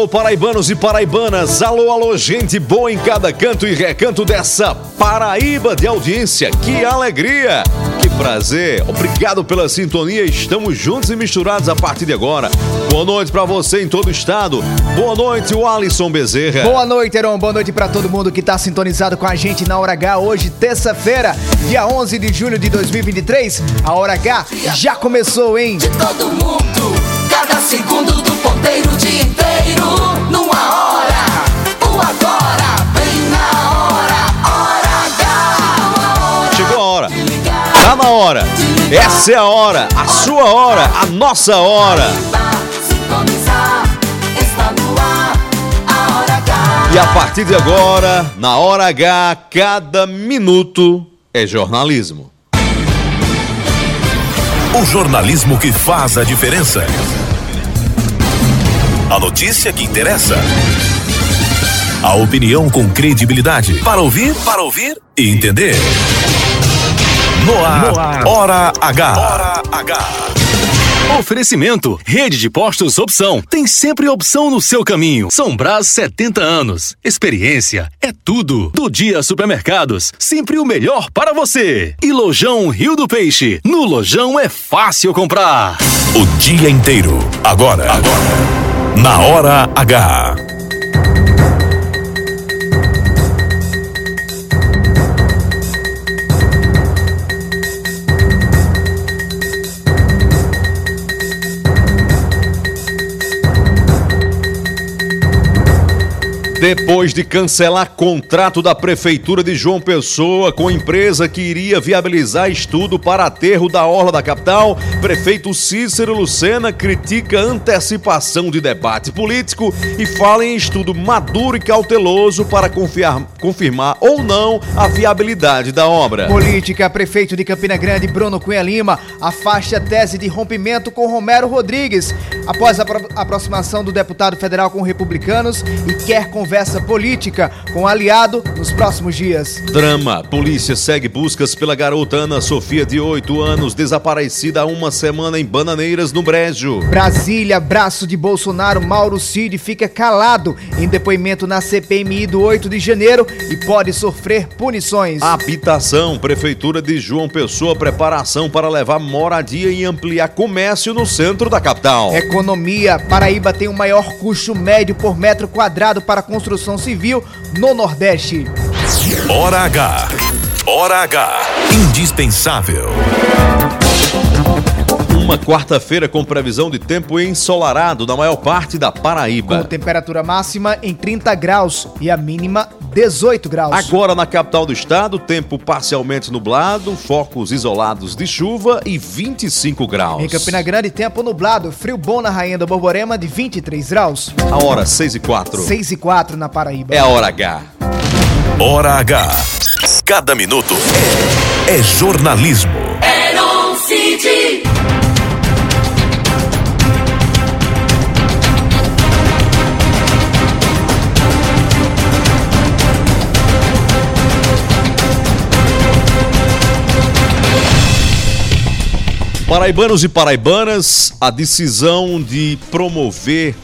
Alô, paraibanos e paraibanas. Alô, alô, gente boa em cada canto e recanto dessa Paraíba de audiência. Que alegria! Que prazer! Obrigado pela sintonia. Estamos juntos e misturados a partir de agora. Boa noite pra você em todo o estado. Boa noite, o Alisson Bezerra. Boa noite, Heron. Boa noite pra todo mundo que tá sintonizado com a gente na Hora H. Hoje, terça-feira, dia 11 de julho de 2023. A Hora H já começou, hein? De todo mundo, cada segundo do ponteiro o dia inteiro. Numa hora, o agora, bem na hora. Hora H, Chegou a hora. Tá na hora. Essa é a hora. A sua hora. A nossa hora. Sintonizar, está no ar, a hora H. E a partir de agora, na hora H, cada minuto é jornalismo. O jornalismo que faz a diferença. A notícia que interessa. A opinião com credibilidade. Para ouvir, para ouvir e entender. No ar, Hora H. Hora H. Oferecimento: Rede de Postos Opção. Tem sempre opção no seu caminho. São Brás 70 anos. Experiência é tudo. Do Dia Supermercados, sempre o melhor para você. E Lojão Rio do Peixe. No Lojão é fácil comprar. O dia inteiro. Agora. Agora. Na Hora H. Depois de cancelar contrato da Prefeitura de João Pessoa com empresa que iria viabilizar estudo para aterro da Orla da Capital, prefeito Cícero Lucena critica antecipação de debate político e fala em estudo maduro e cauteloso para confiar- confirmar ou não a viabilidade da obra. Política, prefeito de Campina Grande, Bruno Cunha Lima, afasta tese de rompimento com Romero Rodrigues, após a apro- aproximação do deputado federal com republicanos e quer conversa política com aliado nos próximos dias. Drama. Polícia segue buscas pela garota Ana Sofia, de 8 anos, desaparecida há uma semana em Bananeiras, no Brejo. Brasília, braço de Bolsonaro, Mauro Cid fica calado em depoimento na CPMI do 8 de janeiro e pode sofrer punições. Habitação. Prefeitura de João Pessoa, preparação para levar moradia e ampliar comércio no centro da capital. Economia, Paraíba tem o maior custo médio por metro quadrado para construção civil no Nordeste. Hora H. Hora H. Indispensável. Uma quarta-feira com previsão de tempo ensolarado na maior parte da Com Paraíba. temperatura máxima em 30 graus e a mínima 18 graus. Agora na capital do estado, tempo parcialmente nublado, focos isolados de chuva e 25 graus. Em Campina Grande, tempo nublado, frio bom na Rainha do Borborema de 23 graus. A hora 6 e 4. 6 e 4 na Paraíba. É a hora H. Hora H. Cada minuto é, é jornalismo. Paraibanos e paraibanas, a decisão de promover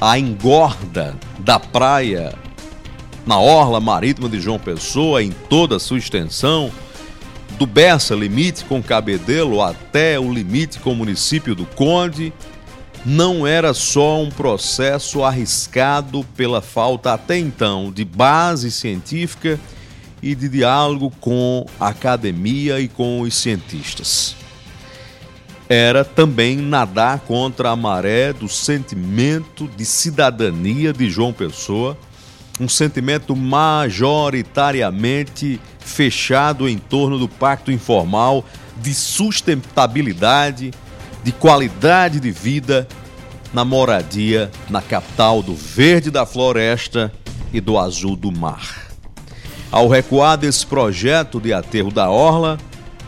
a engorda da praia na orla marítima de João Pessoa em toda a sua extensão, do Bessa limite com Cabedelo até o limite com o município do Conde, não era só um processo arriscado pela falta até então de base científica e de diálogo com a academia e com os cientistas. Era também nadar contra a maré do sentimento de cidadania de João Pessoa um sentimento majoritariamente fechado em torno do pacto informal de sustentabilidade, de qualidade de vida na moradia na capital do verde da floresta e do azul do mar. Ao recuar desse projeto de aterro da Orla,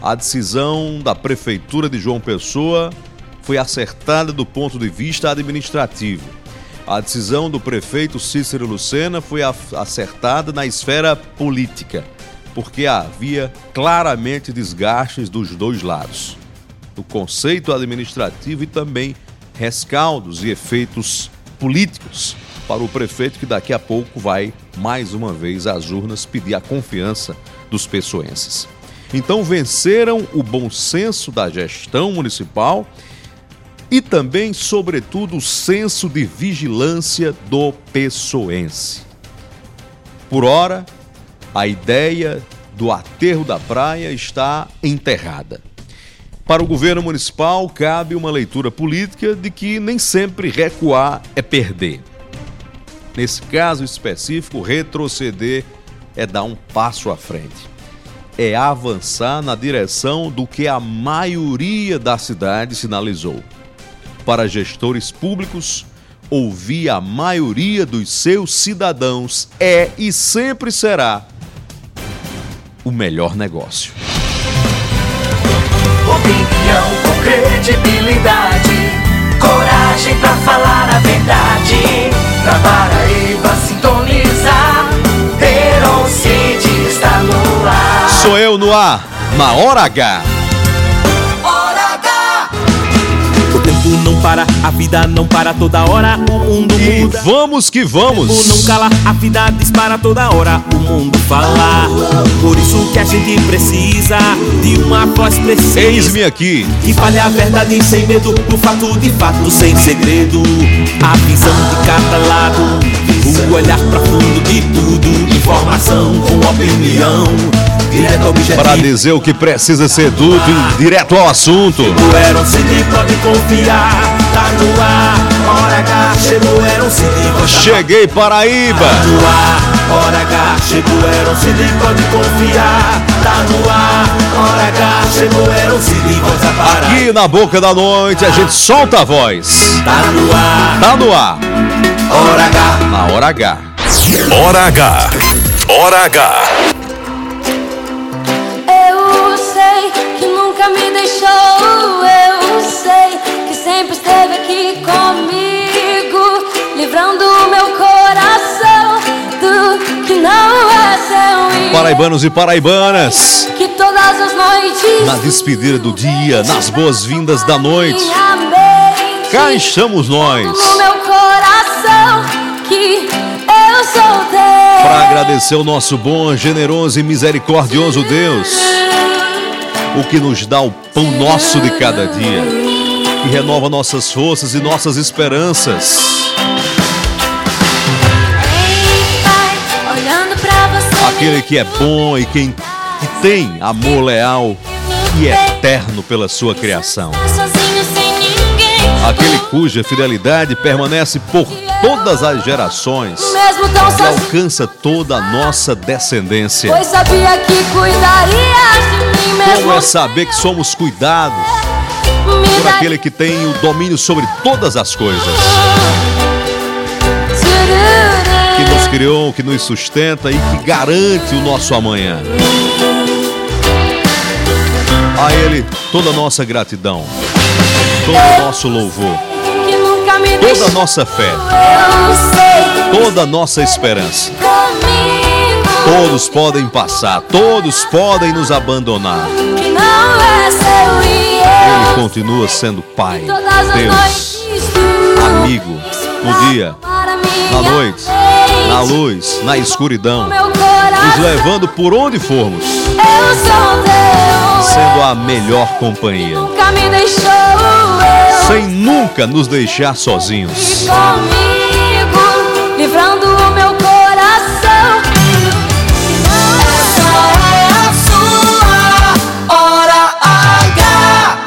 a decisão da Prefeitura de João Pessoa foi acertada do ponto de vista administrativo. A decisão do prefeito Cícero Lucena foi acertada na esfera política, porque havia claramente desgastes dos dois lados, do conceito administrativo e também rescaldos e efeitos políticos para o prefeito que daqui a pouco vai mais uma vez às urnas pedir a confiança dos pessoenses. Então venceram o bom senso da gestão municipal e também, sobretudo, o senso de vigilância do pessoense. Por ora, a ideia do aterro da praia está enterrada. Para o governo municipal, cabe uma leitura política de que nem sempre recuar é perder. Nesse caso específico, retroceder é dar um passo à frente. É avançar na direção do que a maioria da cidade sinalizou. Para gestores públicos, ouvir a maioria dos seus cidadãos é e sempre será o melhor negócio. Opinião com credibilidade, coragem pra falar a verdade. Pra Paraíba sintonizar, Heron City está no ar. Sou eu no ar, na hora H. Hora H. O tempo não para, a vida não para toda hora, o mundo E muda. vamos que O tempo não vamos. cala, a vida dispara toda hora, o mundo fala. Por isso que a gente precisa de uma voz precisa. Eis-me aqui. Que fale a verdade sem medo, o fato de fato sem segredo. A visão de cada lado, o olhar profundo de tudo. Informação com opinião. Para dizer o que precisa ser dito, e direto ao assunto. O Eron City pode confiar, tá no ar. Hora H, chegou o Eron City, voz da Cheguei Paraíba. Tá no ar, hora H, chegou o Eron City, pode confiar. Tá no ar, hora H, chegou o Eron City, voz da Paraíba. Aqui na boca da noite a gente solta a voz. Tá no ar, Tá no ar, hora H. na hora H. Hora H. Hora H. deixou. Eu sei que sempre esteve aqui comigo, livrando o meu coração do que não é seu. Paraibanos e paraibanas, Que todas as noites. na despedida do dia, nas boas-vindas da noite, mente, cá estamos nós No meu coração que eu sou teu. para agradecer o nosso bom, generoso e misericordioso Deus, o que nos dá o pão nosso de cada dia, que renova nossas forças e nossas esperanças. Aquele que é bom e quem que tem amor leal e eterno pela sua criação. Aquele cuja fidelidade permanece por todas as gerações e alcança toda a nossa descendência. Pois sabia que cuidaria de mim mesmo. Como é saber que somos cuidados por aquele que tem o domínio sobre todas as coisas, que nos criou, que nos sustenta e que garante o nosso amanhã. A Ele toda a nossa gratidão, todo o nosso louvor, toda a nossa fé, toda a nossa esperança. Todos podem passar, todos podem nos abandonar. Ele continua sendo Pai, Deus, amigo, no dia, na noite, na luz, na escuridão, nos levando por onde formos, sendo a melhor companhia, Nunca me deixou. Sem nunca nos deixar sozinhos. E comigo, livrando o meu coração. Essa é a sua hora H.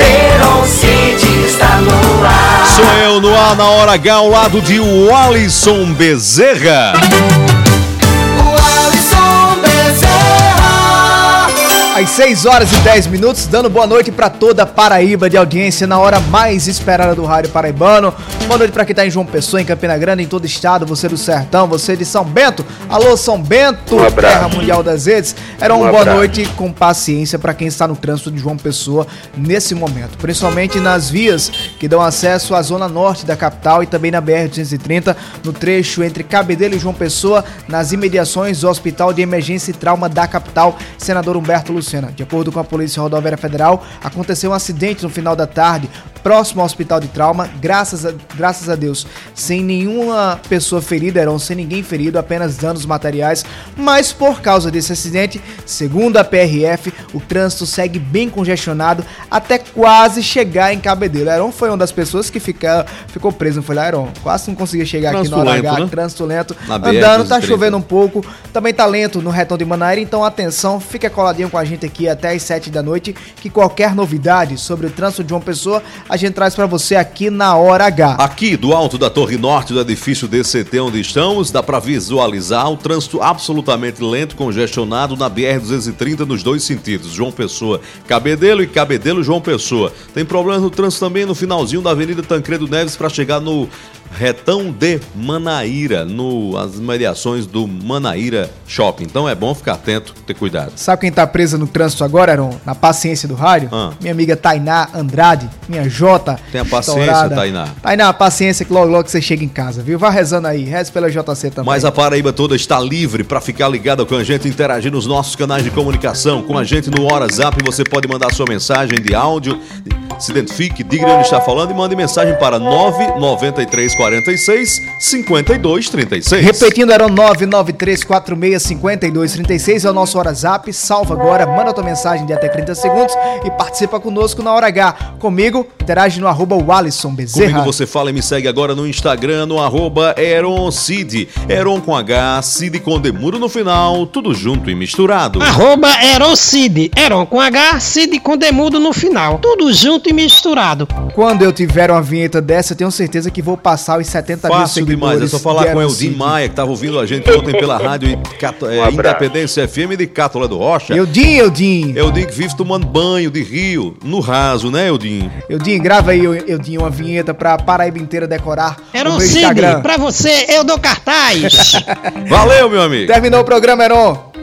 Heron City está no ar. Sou eu no ar na hora H ao lado de Walisson Bezerra. Às 6 horas e 10 minutos, dando boa noite para toda Paraíba de audiência na hora mais esperada do rádio paraibano. Boa noite para quem tá em João Pessoa, em Campina Grande, em todo o estado, você do Sertão, você de São Bento. Alô, São Bento, Um. Terra Mundial das Redes. Era uma Um boa abraço. noite com paciência para quem está no trânsito de João Pessoa nesse momento, principalmente nas vias que dão acesso à zona norte da capital e também na BR-230, no trecho entre Cabedelo e João Pessoa, nas imediações do Hospital de Emergência e Trauma da capital, senador Humberto Lucena. De acordo com a Polícia Rodoviária Federal, aconteceu um acidente no final da tarde, próximo ao Hospital de Trauma, graças a, graças a Deus, sem nenhuma pessoa ferida, eram sem ninguém ferido, apenas danos materiais, mas por causa desse acidente, segundo a PRF, o trânsito segue bem congestionado até quase chegar em Cabedelo. Heron foi uma das pessoas que fica, ficou preso, não foi lá, Heron? Quase não conseguia chegar aqui no Trânsito hora H, lento, né? trânsito lento, Na andando, tá BR-230. chovendo um pouco, também tá lento no retão de Manaíra, então atenção, fica coladinho com a gente aqui até às 7 da noite, que qualquer novidade sobre o trânsito de uma pessoa, a gente traz pra você aqui na hora H. Aqui do alto da Torre Norte do edifício DCT onde estamos, dá para visualizar o trânsito absolutamente lento, congestionado na BR-230 nos dois sentidos, João Pessoa, Cabedelo e Cabedelo, João Pessoa. Tem problemas no trânsito também no finalzinho da Avenida Tancredo Neves para chegar no retão de Manaíra, no as mediações do Manaíra Shopping. Então é bom ficar atento, ter cuidado. Sabe quem tá presa no trânsito agora, Heron? Na paciência do rádio? Ah. Minha amiga Tainá Andrade, minha Jota. Tenha paciência. Tainá. Tainá, paciência que logo logo você chega em casa, viu? Vá rezando aí, reze pela JC também. Mas a Paraíba toda está livre para ficar ligada com a gente, interagir nos nossos canais de comunicação. Com a gente no WhatsApp, você pode mandar sua mensagem de áudio, se identifique, diga de onde está falando e mande mensagem para 99346 5236. Repetindo, eram 993465236 é o nosso WhatsApp. Salva agora, manda tua mensagem de até 30 segundos e participa conosco na hora H. Comigo, interage no arroba Walisson Bezerra. Comigo você fala e me segue agora no Instagram, no arroba EronCid. Eron com H, Cid com Demuro no final, tudo junto e misturado. Arroba Eroncid. Eron com H, Cid com demudo no final. Tudo junto e misturado. Quando eu tiver uma vinheta dessa, eu tenho certeza que vou passar os 70 mil Fácil seguidores. demais, é só falar com o Eldin. Maia, que estava ouvindo a gente ontem pela rádio e Cato- é, Um. Independência FM de Cátola do Rocha. Eldin, Eldin. Eldin que vive tomando banho de rio, no raso, né, Eldin? Eldin, grava aí, Eldin, uma vinheta pra Paraíba inteira decorar no meu Eroncid, Instagram. pra você eu dou cartaz. Valeu, meu amigo! Terminou o programa, Heron.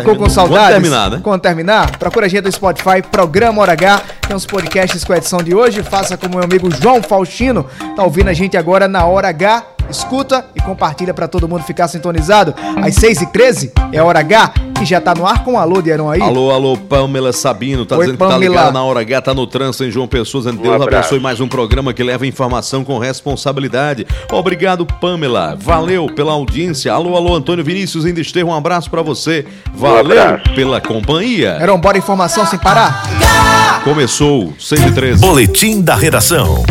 Ficou com saudades? Quando terminar, né? Quando terminar, procura a gente no Spotify, Programa Hora H. Tem uns podcasts com a edição de hoje. Faça como meu amigo João Faustino. Tá ouvindo a gente agora na Hora H. Escuta e compartilha pra todo mundo ficar sintonizado. Às 6h13 é a Hora H, que já tá no ar com o alô de Heron aí. Alô, alô, Pamela Sabino, tá Oi, dizendo que tá Pamela. ligada na hora H, tá no trânsito em João Pessoa, dizendo Deus abraço. abençoe mais um programa que leva informação com responsabilidade. Obrigado, Pamela. Valeu pela audiência. Alô, alô, Antônio Vinícius em Desterro, um abraço pra você. Valeu pela companhia. Heron, bora informação sem parar. Começou, 6 e 13 Boletim da redação.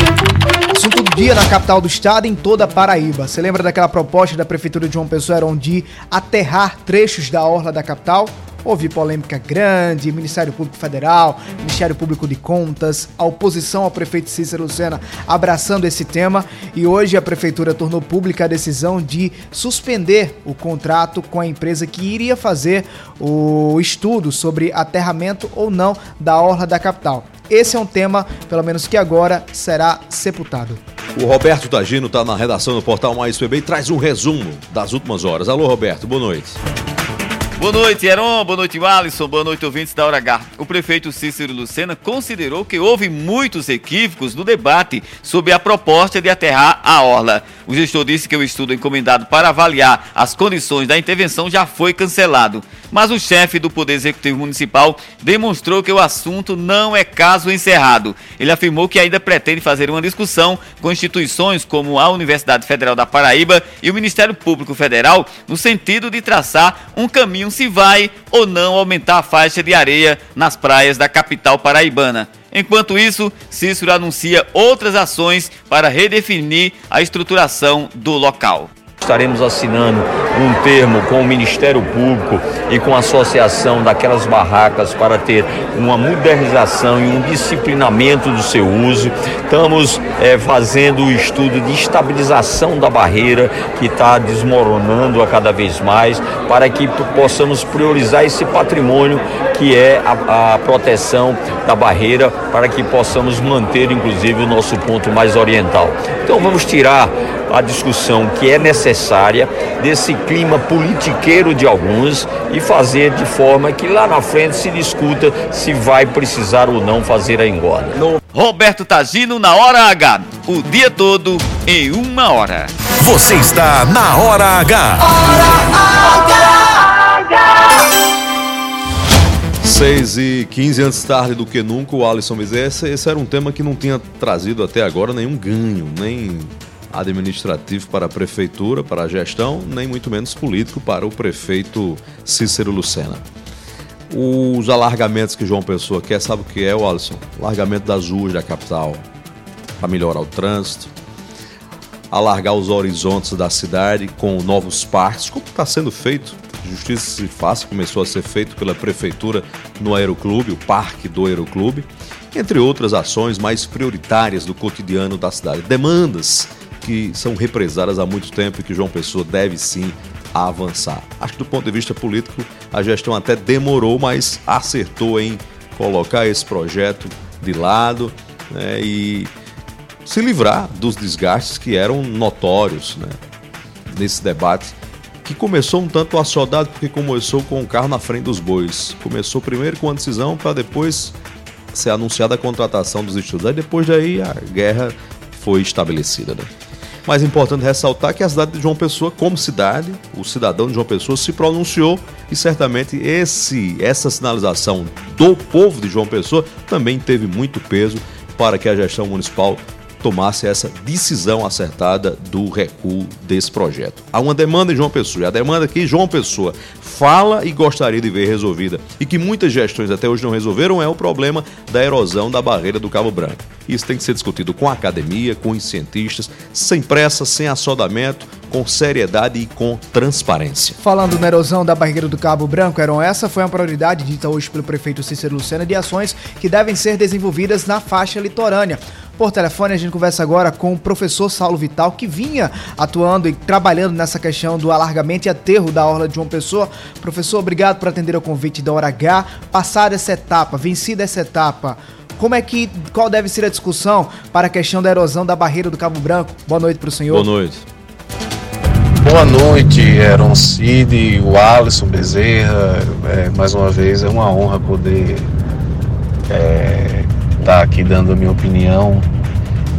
Assunto do dia na capital do estado em toda Paraíba. Você lembra daquela proposta da Prefeitura de João Pessoa, Heron, de aterrar trechos da orla da capital? Houve polêmica grande, Ministério Público Federal, Ministério Público de Contas, a oposição ao prefeito Cícero Lucena abraçando esse tema e hoje a Prefeitura tornou pública a decisão de suspender o contrato com a empresa que iria fazer o estudo sobre aterramento ou não da orla da capital. Esse é um tema, pelo menos que agora, será sepultado. O Roberto Tagino tá na redação do Portal Mais PB e traz um resumo das últimas horas. Alô, Roberto, boa noite. Boa noite, Heron. Boa noite, Alisson. Boa noite, ouvintes da Hora H. O prefeito Cícero Lucena considerou que houve muitos equívocos no debate sobre a proposta de aterrar a orla. O gestor disse que o estudo encomendado para avaliar as condições da intervenção já foi cancelado. Mas o chefe do Poder Executivo Municipal demonstrou que o assunto não é caso encerrado. Ele afirmou que ainda pretende fazer uma discussão com instituições como a Universidade Federal da Paraíba e o Ministério Público Federal no sentido de traçar um caminho se vai ou não aumentar a faixa de areia nas praias da capital paraibana. Enquanto isso, Cícero anuncia outras ações para redefinir a estruturação do local. Estaremos assinando um termo com o Ministério Público e com a associação daquelas barracas para ter uma modernização e um disciplinamento do seu uso. Estamos eh, fazendo o estudo de estabilização da barreira que está desmoronando a cada vez mais, para que possamos priorizar esse patrimônio que é a, a proteção da barreira, para que possamos manter, inclusive, o nosso ponto mais oriental. Então, vamos tirar a discussão que é necessária desse clima politiqueiro de alguns e fazer de forma que lá na frente se discuta se vai precisar ou não fazer a engorda. Roberto Tagino na hora H. O dia todo em uma hora. Você está na Hora H. 6 e 15 antes tarde do que nunca, o Alisson Bezerra. Esse, esse era um tema que não tinha trazido até agora nenhum ganho, nem administrativo para a prefeitura, para a gestão, nem muito menos político para o prefeito Cícero Lucena. Os alargamentos que João Pessoa quer, sabe o que é, Alisson? Alargamento das ruas da capital, para melhorar o trânsito, alargar os horizontes da cidade com novos parques, como está sendo feito. Justiça se Fácil começou a ser feito pela prefeitura no Aeroclube, o parque do Aeroclube, entre outras ações mais prioritárias do cotidiano da cidade. Demandas que são represadas há muito tempo e que João Pessoa deve sim avançar. Acho que do ponto de vista político, a gestão até demorou, mas acertou em colocar esse projeto de lado né, e se livrar dos desgastes que eram notórios né, nesse debate, que começou um tanto assodado porque começou com o carro na frente dos bois. Começou primeiro com a decisão para depois ser anunciada a contratação dos estudos. Aí depois daí a guerra foi estabelecida. Né? Mas é importante ressaltar que a cidade de João Pessoa, como cidade, o cidadão de João Pessoa se pronunciou e certamente esse, essa sinalização do povo de João Pessoa também teve muito peso para que a gestão municipal tomasse essa decisão acertada do recuo desse projeto. Há uma demanda em João Pessoa, a demanda que João Pessoa fala e gostaria de ver resolvida, e que muitas gestões até hoje não resolveram, é o problema da erosão da barreira do Cabo Branco. Isso tem que ser discutido com a academia, com os cientistas, sem pressa, sem assodamento, com seriedade e com transparência. Falando na erosão da barreira do Cabo Branco, Eron, essa foi uma prioridade dita hoje pelo prefeito Cícero Lucena de ações que devem ser desenvolvidas na faixa litorânea. Por telefone, a gente conversa agora com o professor Saulo Vital, que vinha atuando e trabalhando nessa questão do alargamento e aterro da Orla de João Pessoa. Professor, obrigado por atender ao convite da Hora H. Passada essa etapa, vencida essa etapa, como é que, qual deve ser a discussão para a questão da erosão da barreira do Cabo Branco? Boa noite para o senhor. Boa noite. Boa noite, Aaron Cid, o Alisson Bezerra. É, mais uma vez é uma honra poder estar aqui dando a minha opinião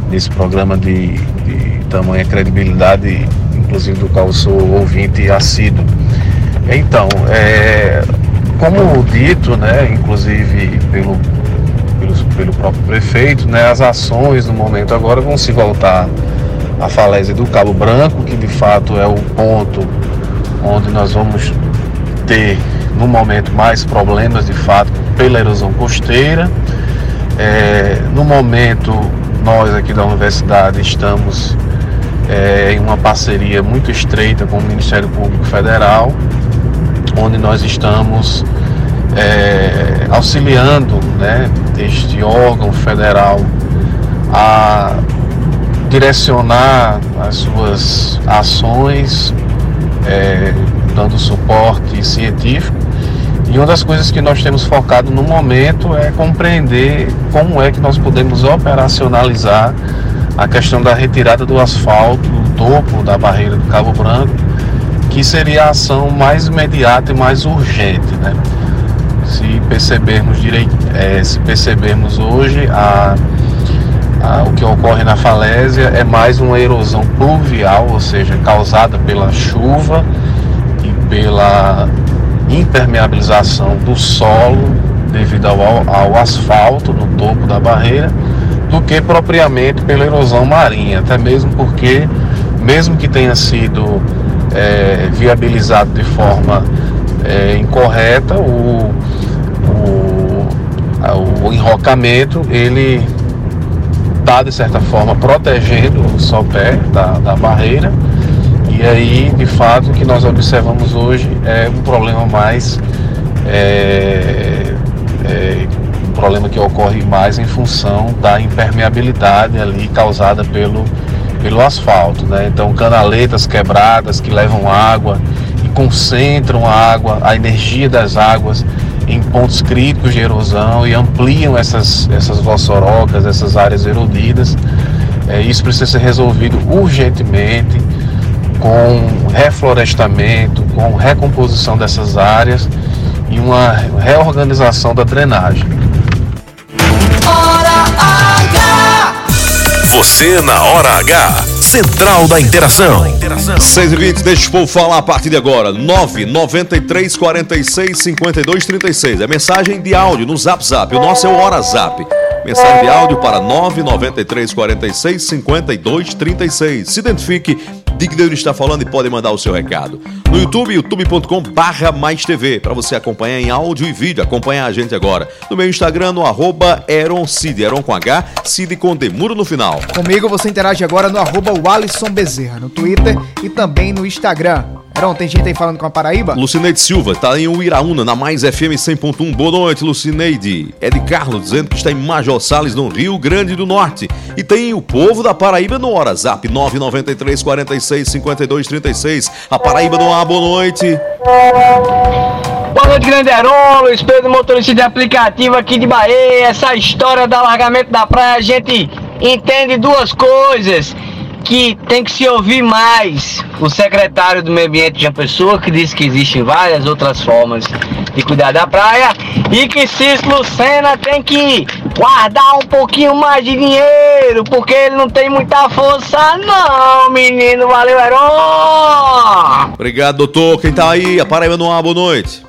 nesse programa de, de tamanha credibilidade, inclusive do qual sou ouvinte assíduo. Então, é, como dito, né, inclusive pelo, pelo, pelo próprio prefeito, né, as ações no momento agora vão se voltar à falésia do Cabo Branco, que de fato é o ponto onde nós vamos ter no momento mais problemas de fato pela erosão costeira. É, no momento, nós aqui da universidade estamos é, em uma parceria muito estreita com o Ministério Público Federal, onde nós estamos é, auxiliando né, este órgão federal a direcionar as suas ações, é, dando suporte científico. E uma das coisas que nós temos focado no momento é compreender como é que nós podemos operacionalizar a questão da retirada do asfalto do topo da barreira do Cabo Branco, que seria a ação mais imediata e mais urgente. Né? Se percebermos direito, é, se percebermos hoje a, a, o que ocorre na falésia é mais uma erosão pluvial, ou seja, causada pela chuva e pela impermeabilização do solo devido ao, ao asfalto no topo da barreira do que propriamente pela erosão marinha, até mesmo porque, mesmo que tenha sido é, viabilizado de forma é, incorreta, o, o, o enrocamento ele está de certa forma protegendo o sopé da, da barreira E aí, de fato, o que nós observamos hoje é um problema mais. É, é, um problema que ocorre mais em função da impermeabilidade ali causada pelo, pelo asfalto. Né? Então, canaletas quebradas que levam água e concentram a água, a energia das águas em pontos críticos de erosão e ampliam essas, essas vossorocas, essas áreas erodidas. É, isso precisa ser resolvido urgentemente com reflorestamento, com recomposição dessas áreas e uma reorganização da drenagem. Você na hora H. Central da Interação. 6 e 20, deixa o povo falar a partir de agora. 993 46 52 36. É mensagem de áudio no Zap Zap. O nosso é o Hora Zap. Mensagem de áudio para 993 46 52 36. Se identifique, diga de onde está falando e pode mandar o seu recado. No YouTube, youtube.com barra mais TV, para você acompanhar em áudio e vídeo. Acompanhar a gente agora. No meu Instagram, no arroba Eron Cid, Eron com H, Cid com Demuro no final. Comigo você interage agora no arroba Walisson Bezerra, no Twitter e também no Instagram. Heron, tem gente aí falando com a Paraíba? Lucineide Silva, está em Uiraúna, na Mais FM 100.1. Boa noite, Lucineide. Ed Carlos dizendo que está em Major Salles, no Rio Grande do Norte. E tem o povo da Paraíba no WhatsApp 993 46 52 36. A Paraíba no ar, boa noite. Boa noite, grande Heron, Luiz Pedro, motorista de aplicativo aqui de Bahia. Essa história do alargamento da praia, a gente entende duas coisas que tem que se ouvir mais o secretário do Meio Ambiente de João Pessoa, que disse que existem várias outras formas de cuidar da praia, e que Cícero Lucena tem que guardar um pouquinho mais de dinheiro, porque ele não tem muita força não, menino. Valeu, Heron! Obrigado, doutor. Quem tá aí? A Paraíba no ar, boa noite.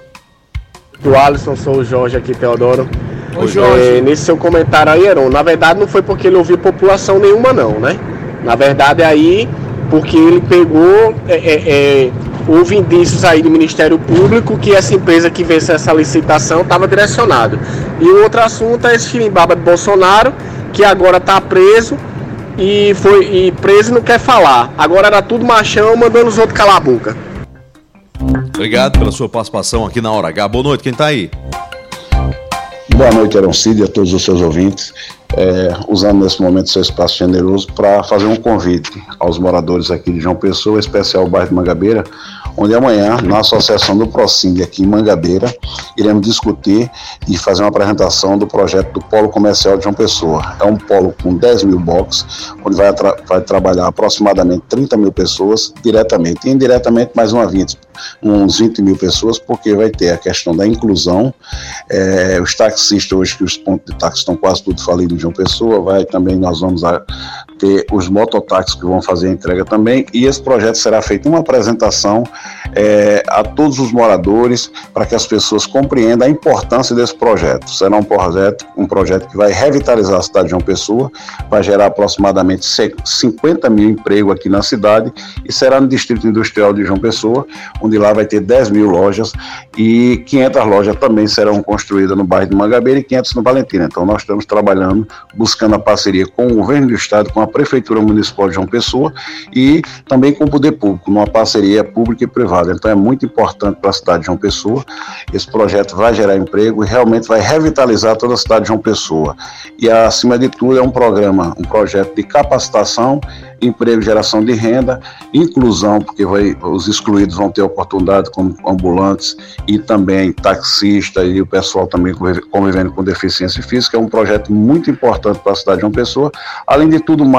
Do Alisson, sou o Jorge aqui, Teodoro. Ô, Jorge. É, nesse seu comentário aí, Heron, na verdade não foi porque ele ouviu população nenhuma não, né? Na verdade aí, porque ele pegou, é, é, é, houve indícios aí do Ministério Público que essa empresa que venceu essa licitação estava direcionado. E o outro assunto é esse xirimbaba de Bolsonaro, que agora está preso e foi e preso não quer falar. Agora era tudo machão mandando os outros calar a boca. Obrigado pela sua participação aqui na Hora H. Boa noite, quem tá aí? Boa noite, Aroncide, e a todos os seus ouvintes. É, usando nesse momento seu espaço generoso para fazer um convite aos moradores aqui de João Pessoa, especial o bairro de Mangabeira, onde amanhã, na Associação do Procing aqui em Mangabeira, iremos discutir e fazer uma apresentação do projeto do Polo Comercial de João Pessoa. É um polo com 10 mil boxes, onde vai, tra vai trabalhar aproximadamente 30 mil pessoas diretamente e indiretamente mais uma 20, uns 20 mil pessoas, porque vai ter a questão da inclusão. É, os taxistas, hoje que os pontos de táxi estão quase tudo falidos de João Pessoa, vai também, nós vamos a, ter os mototáxis que vão fazer a entrega também, e esse projeto será feito uma apresentação é, a todos os moradores para que as pessoas compreendam a importância desse projeto. Será um projeto, um projeto que vai revitalizar a cidade de João Pessoa, vai gerar aproximadamente 50 mil empregos aqui na cidade e será no Distrito Industrial de João Pessoa, onde lá vai ter 10 mil lojas e 500 lojas também serão construídas no bairro de Mangabeira e 500 no Valentina. Então nós estamos trabalhando, buscando a parceria com o governo do estado, com a prefeitura municipal de João Pessoa e também com o poder público, numa parceria pública e privada. Então é muito importante para a cidade de João Pessoa. Esse projeto vai gerar emprego e realmente vai revitalizar toda a cidade de João Pessoa. E acima de tudo é um programa, um projeto de capacitação emprego, geração de renda, inclusão, porque vai, os excluídos vão ter oportunidade como ambulantes e também taxistas e o pessoal também convivendo com deficiência física. É um projeto muito importante para a cidade de João Pessoa. Além de tudo mais,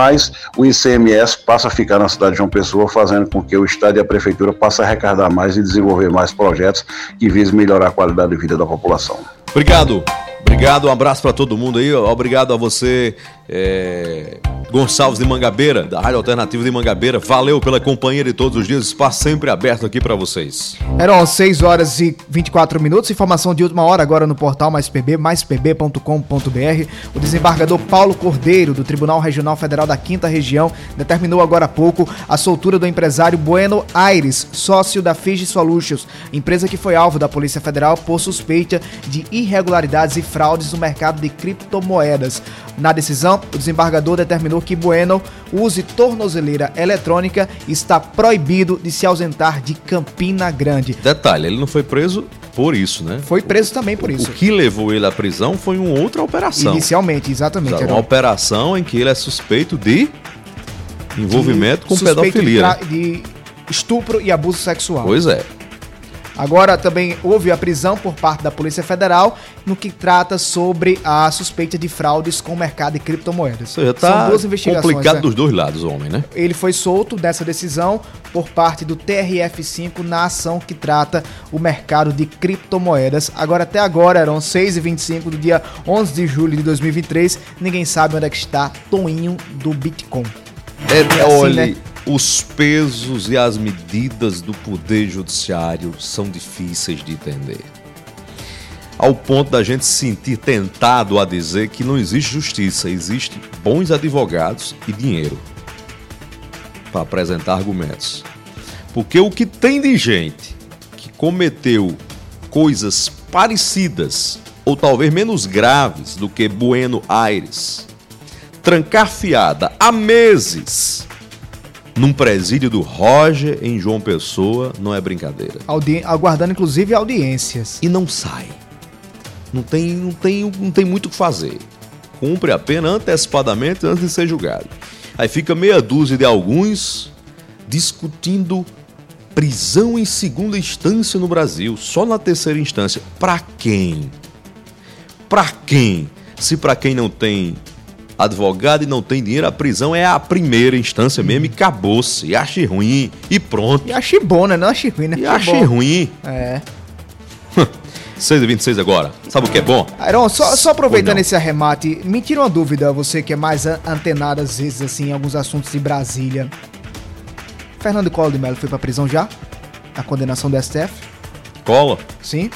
o ICMS passa a ficar na cidade de João Pessoa, fazendo com que o Estado e a Prefeitura passem a arrecadar mais e desenvolver mais projetos que visem melhorar a qualidade de vida da população. Obrigado. Obrigado, um abraço para todo mundo aí. Obrigado a você, é, Gonçalves de Mangabeira, da Rádio Alternativa de Mangabeira. Valeu pela companhia de todos os dias. Espaço sempre aberto aqui para vocês. Eram 6 horas e 24 minutos. Informação de última hora agora no portal Mais PB, maispb.com.br. O desembargador Paulo Cordeiro, do Tribunal Regional Federal da Quinta Região, determinou agora há pouco a soltura do empresário Bueno Aires, sócio da Fiji Solutions, empresa que foi alvo da Polícia Federal por suspeita de irregularidades e fraudes no mercado de criptomoedas. Na decisão, o desembargador determinou que Bueno use tornozeleira eletrônica e está proibido de se ausentar de Campina Grande. Detalhe, ele não foi preso por isso, né? Foi preso também por isso. O que levou ele à prisão foi uma outra operação. Inicialmente, exatamente. Uma Heron. operação em que ele é suspeito de envolvimento com Suspeito pedofilia. né? De, tra- de estupro e abuso sexual. Pois é. Agora também houve a prisão por parte da Polícia Federal no que trata sobre a suspeita de fraudes com o mercado de criptomoedas. Ou seja, tá São duas investigações. complicado né? dos dois lados, homem, né? Ele foi solto dessa decisão por parte do TRF5 na ação que trata o mercado de criptomoedas. Agora, até agora, eram 6h25 do dia 11 de julho de 2023. Ninguém sabe onde é que está Toinho do Bitcoin. É, É assim, olha, né? Os pesos e as medidas do poder judiciário são difíceis de entender. Ao ponto da gente se sentir tentado a dizer que não existe justiça, existe bons advogados e dinheiro para apresentar argumentos. Porque o que tem de gente que cometeu coisas parecidas ou talvez menos graves do que Bueno Aires, trancar fiada há meses num presídio do Roger em João Pessoa não é brincadeira. Audi- aguardando inclusive audiências. E não sai. Não tem, não tem, não tem muito o que fazer. Cumpre a pena antecipadamente antes de ser julgado. Aí fica meia dúzia de alguns discutindo prisão em segunda instância no Brasil, só na terceira instância. Pra quem? Pra quem? Se pra quem não tem advogado e não tem dinheiro, a prisão é a primeira instância mesmo e acabou-se. E ache ruim e pronto. E achei bom, né? Não achei ruim, né? E achei bom. ruim. É. 6 e 26 agora. Sabe o que é bom? Iron, só, só aproveitando esse arremate, me tira uma dúvida, você que é mais an- antenado às vezes assim em alguns assuntos de Brasília. Fernando Collor de Mello foi pra prisão já? A condenação do STF? Cola. Sim.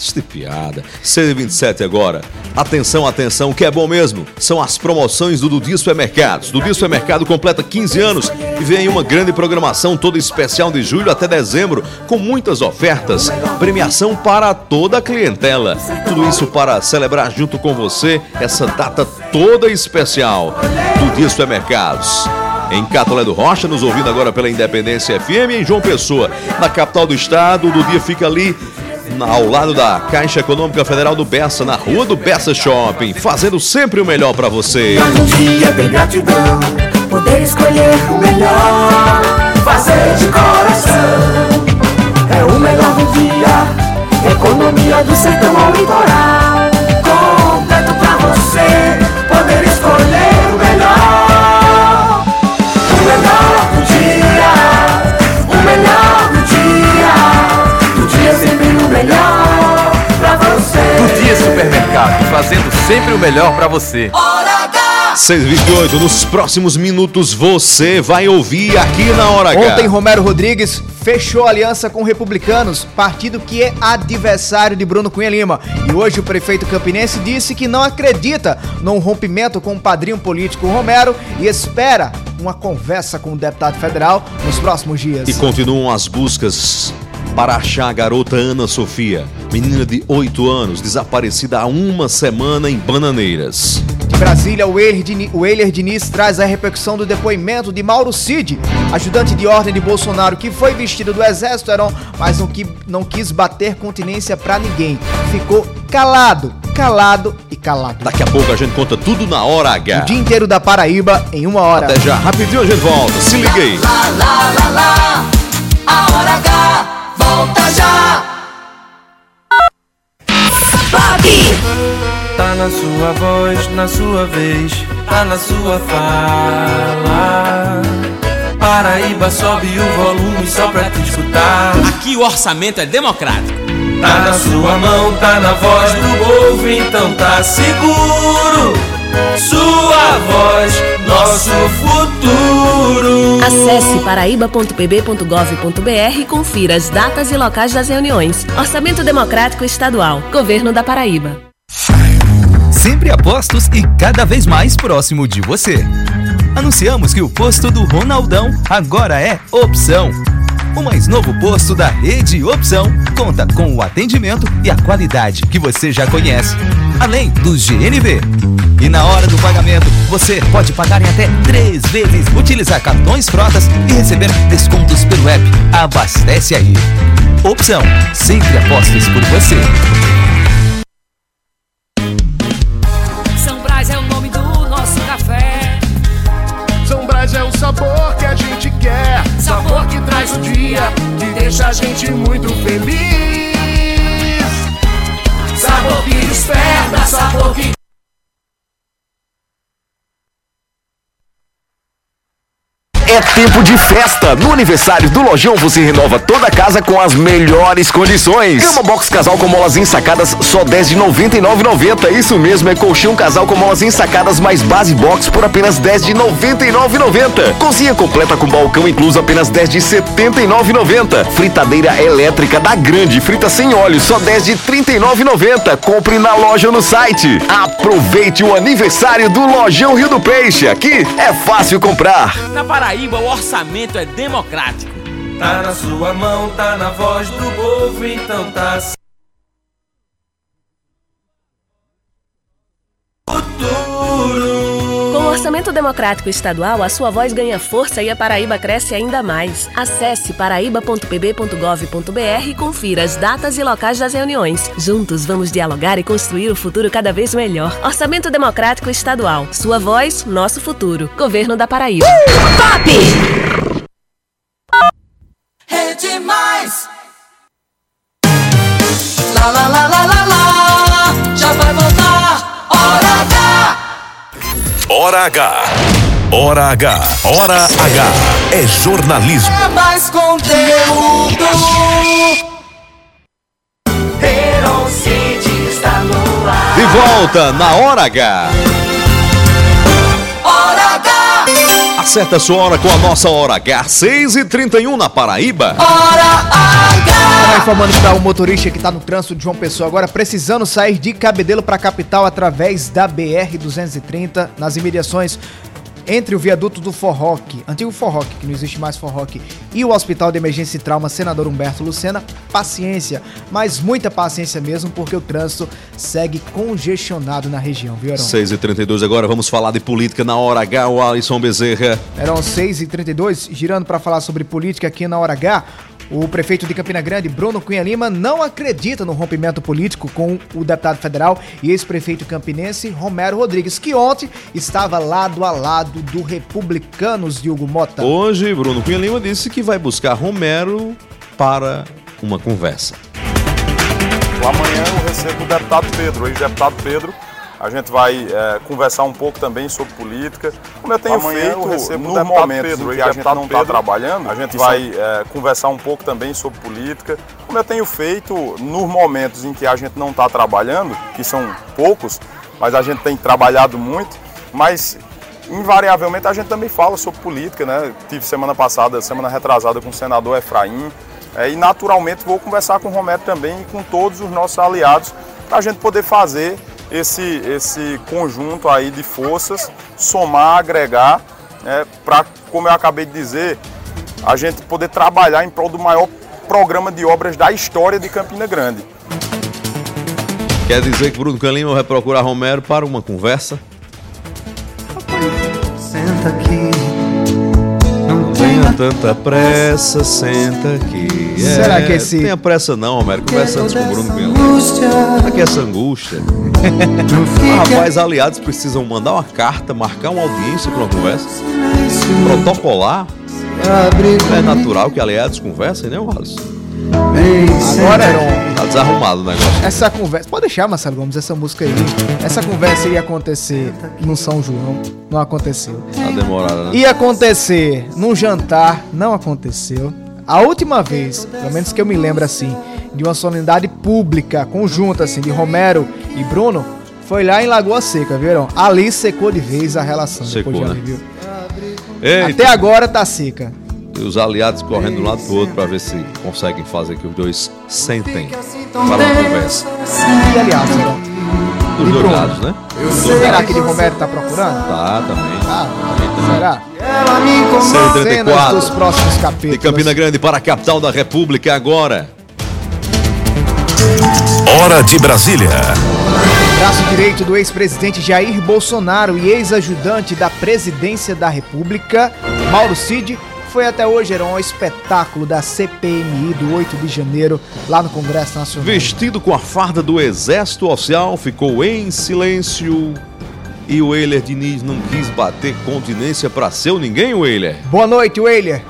Isso de piada. 6 e 27 agora. Atenção, atenção, o que é bom mesmo são as promoções do Dudi Supermercados. Dudi Supermercado completa 15 anos e vem uma grande programação toda especial de julho até dezembro, com muitas ofertas, premiação para toda a clientela. Tudo isso para celebrar junto com você essa data toda especial. Dudi Supermercados. Em Catolé do Rocha, nos ouvindo agora pela Independência FM, em João Pessoa, na capital do estado. O Dudi fica ali ao lado da Caixa Econômica Federal do Bessa, na rua do Bessa Shopping, fazendo sempre o melhor pra você. Um dia tem gratidão, poder escolher o melhor, fazer de coração. É o melhor do dia, economia do sertão ao litoral. Completo pra você, Supermercado, fazendo sempre o melhor pra você. Hora H! 628, nos próximos minutos você vai ouvir aqui na Hora H. Ontem, Romero Rodrigues fechou aliança com republicanos, partido que é adversário de Bruno Cunha Lima. E hoje o prefeito campinense disse que não acredita num rompimento com o padrinho político Romero e espera uma conversa com o deputado federal nos próximos dias. E continuam as buscas para achar a garota Ana Sofia, menina de 8 anos, desaparecida há uma semana em Bananeiras. De Brasília, o Euler Diniz traz a repercussão do depoimento de Mauro Cid, ajudante de ordem de Bolsonaro, que foi vestido do exército, Heron, mas não, qui- não quis bater continência pra ninguém. Ficou calado, calado e calado. Daqui a pouco a gente conta tudo na Hora H. O dia inteiro da Paraíba em uma hora. Até já, rapidinho a gente volta. Se liga aí. Lá, lá, lá, lá, a hora H, volta já. Bob! Tá na sua voz, na sua vez, tá na sua fala. Paraíba sobe o volume só pra te escutar. Aqui o orçamento é democrático. Tá na sua mão, tá na voz do povo, então tá seguro. Sua voz, nosso futuro. Acesse paraíba.pb.gov.br e confira as datas e locais das reuniões. Orçamento Democrático Estadual. Governo da Paraíba. Sempre apostos e cada vez mais próximo de você. Anunciamos que o posto do Ronaldão agora é opção. O mais novo posto da Rede Opção conta com o atendimento e a qualidade que você já conhece, além do GNV. E na hora do pagamento, você pode pagar em até três vezes, utilizar cartões frotas e receber descontos pelo app. Abastece aí. Opção, sempre apostas por você. São Brás é o nome do nosso café. São Brás é o sabor que a gente quer. Sabor que traz o dia, que deixa a gente muito feliz. Sabor que desperta, sabor que. É tempo de festa. No aniversário do Lojão você renova toda a casa com as melhores condições. Cama box casal com molas ensacadas só 10 de 99,90. Isso mesmo, é colchão casal com molas ensacadas mais base box por apenas 10 de 99,90. Cozinha completa com balcão incluso apenas 10 de 79,90. Fritadeira elétrica da Grande, frita sem óleo, só 10 de 39,90. Compre na loja ou no site. Aproveite o aniversário do Lojão Rio do Peixe. Aqui é fácil comprar. Na Paraíba, o orçamento é democrático. Tá na sua mão, tá na voz do povo, então tá. Com o Orçamento Democrático Estadual, a sua voz ganha força e a Paraíba cresce ainda mais. Acesse paraíba.pb.gov.br e confira as datas e locais das reuniões. Juntos vamos dialogar e construir o futuro cada vez melhor. Orçamento Democrático Estadual. Sua voz, nosso futuro. Governo da Paraíba. Top! É demais! Lá, lá, lá, lá, lá, lá. Hora H. Hora H. Hora H. É jornalismo. É mais conteúdo! Heron City está no ar. De volta na Hora H. Acerta a sua hora com a nossa Hora H. 6 e 31 na Paraíba. Hora Tá informando para o motorista que está no trânsito de João Pessoa agora, precisando sair de Cabedelo para a capital através da BR-230, nas imediações entre o viaduto do Forroque, antigo Forroque, que não existe mais Forroque, e o Hospital de Emergência e Trauma Senador Humberto Lucena, paciência, mas muita paciência mesmo, porque o trânsito segue congestionado na região, viu, Arão? 6 e 32 agora, vamos falar de política na Hora H. O Alisson Bezerra. Eram 6h32, girando para falar sobre política aqui na Hora H. O prefeito de Campina Grande, Bruno Cunha Lima, não acredita no rompimento político com o deputado federal e ex-prefeito campinense Romero Rodrigues, que ontem estava lado a lado do Republicanos de Hugo Mota. Hoje, Bruno Cunha Lima disse que vai buscar Romero para uma conversa. Amanhã eu recebo o deputado Pedro, o ex-deputado Pedro. A gente vai é, conversar um pouco também sobre política. Como eu tenho Amanhã feito eu recebo nos o deputado momentos Pedro, em que a gente ex-deputado não está trabalhando, a gente vai é, conversar um pouco também sobre política. Como eu tenho feito nos momentos em que a gente não está trabalhando, que são poucos, mas a gente tem trabalhado muito, mas invariavelmente a gente também fala sobre política, né? Tive semana passada, semana retrasada com o senador Efraim, é, e naturalmente vou conversar com o Romero também e com todos os nossos aliados para a gente poder fazer esse, esse conjunto aí de forças, somar, agregar, né, para, como eu acabei de dizer, a gente poder trabalhar em prol do maior programa de obras da história de Campina Grande. Quer dizer que Bruno Cunha Lima vai procurar Romero para uma conversa? Tanta pressa, senta aqui. Será que esse- Tenha pressa não, Romero. Conversa antes com o Bruno Lima. Será que essa angústia? Rapaz, aliados precisam mandar uma carta, marcar uma audiência para uma conversa. Protocolar. É natural que aliados conversem, né, Alisson? Agora, Heron, Tá desarrumado o negócio. essa conversa. Pode deixar, Marcelo Gomes, essa música aí. Essa conversa ia acontecer no São João. Não aconteceu. Tá demorada, né? Ia acontecer num jantar, não aconteceu. A última vez, pelo menos que eu me lembro assim, de uma solenidade pública, conjunta assim, de Romero e Bruno, foi lá em Lagoa Seca, viram? Ali secou de vez a relação. Secou, depois de né? ali, viu? Eita. Até agora tá seca. E os aliados correndo de um lado pro outro para ver se conseguem fazer que os dois sentem para uma conversa. E aliás, Heron, Dos dois lados, né? Será lados. que de Romero tá procurando? Tá, também. Ah, Também, será? Cenas dos próximos De capítulos. Campina Grande para a capital da República agora. Hora de Brasília. Braço direito do ex-presidente Jair Bolsonaro e ex-ajudante da presidência da República, Mauro Cid, foi até hoje era um espetáculo da CPMI do 8 de janeiro, lá no Congresso Nacional. Vestido com a farda do Exército Oficial, ficou em silêncio. E o Euler Diniz não quis bater continência pra seu ninguém, Euler. Boa noite, Weiler.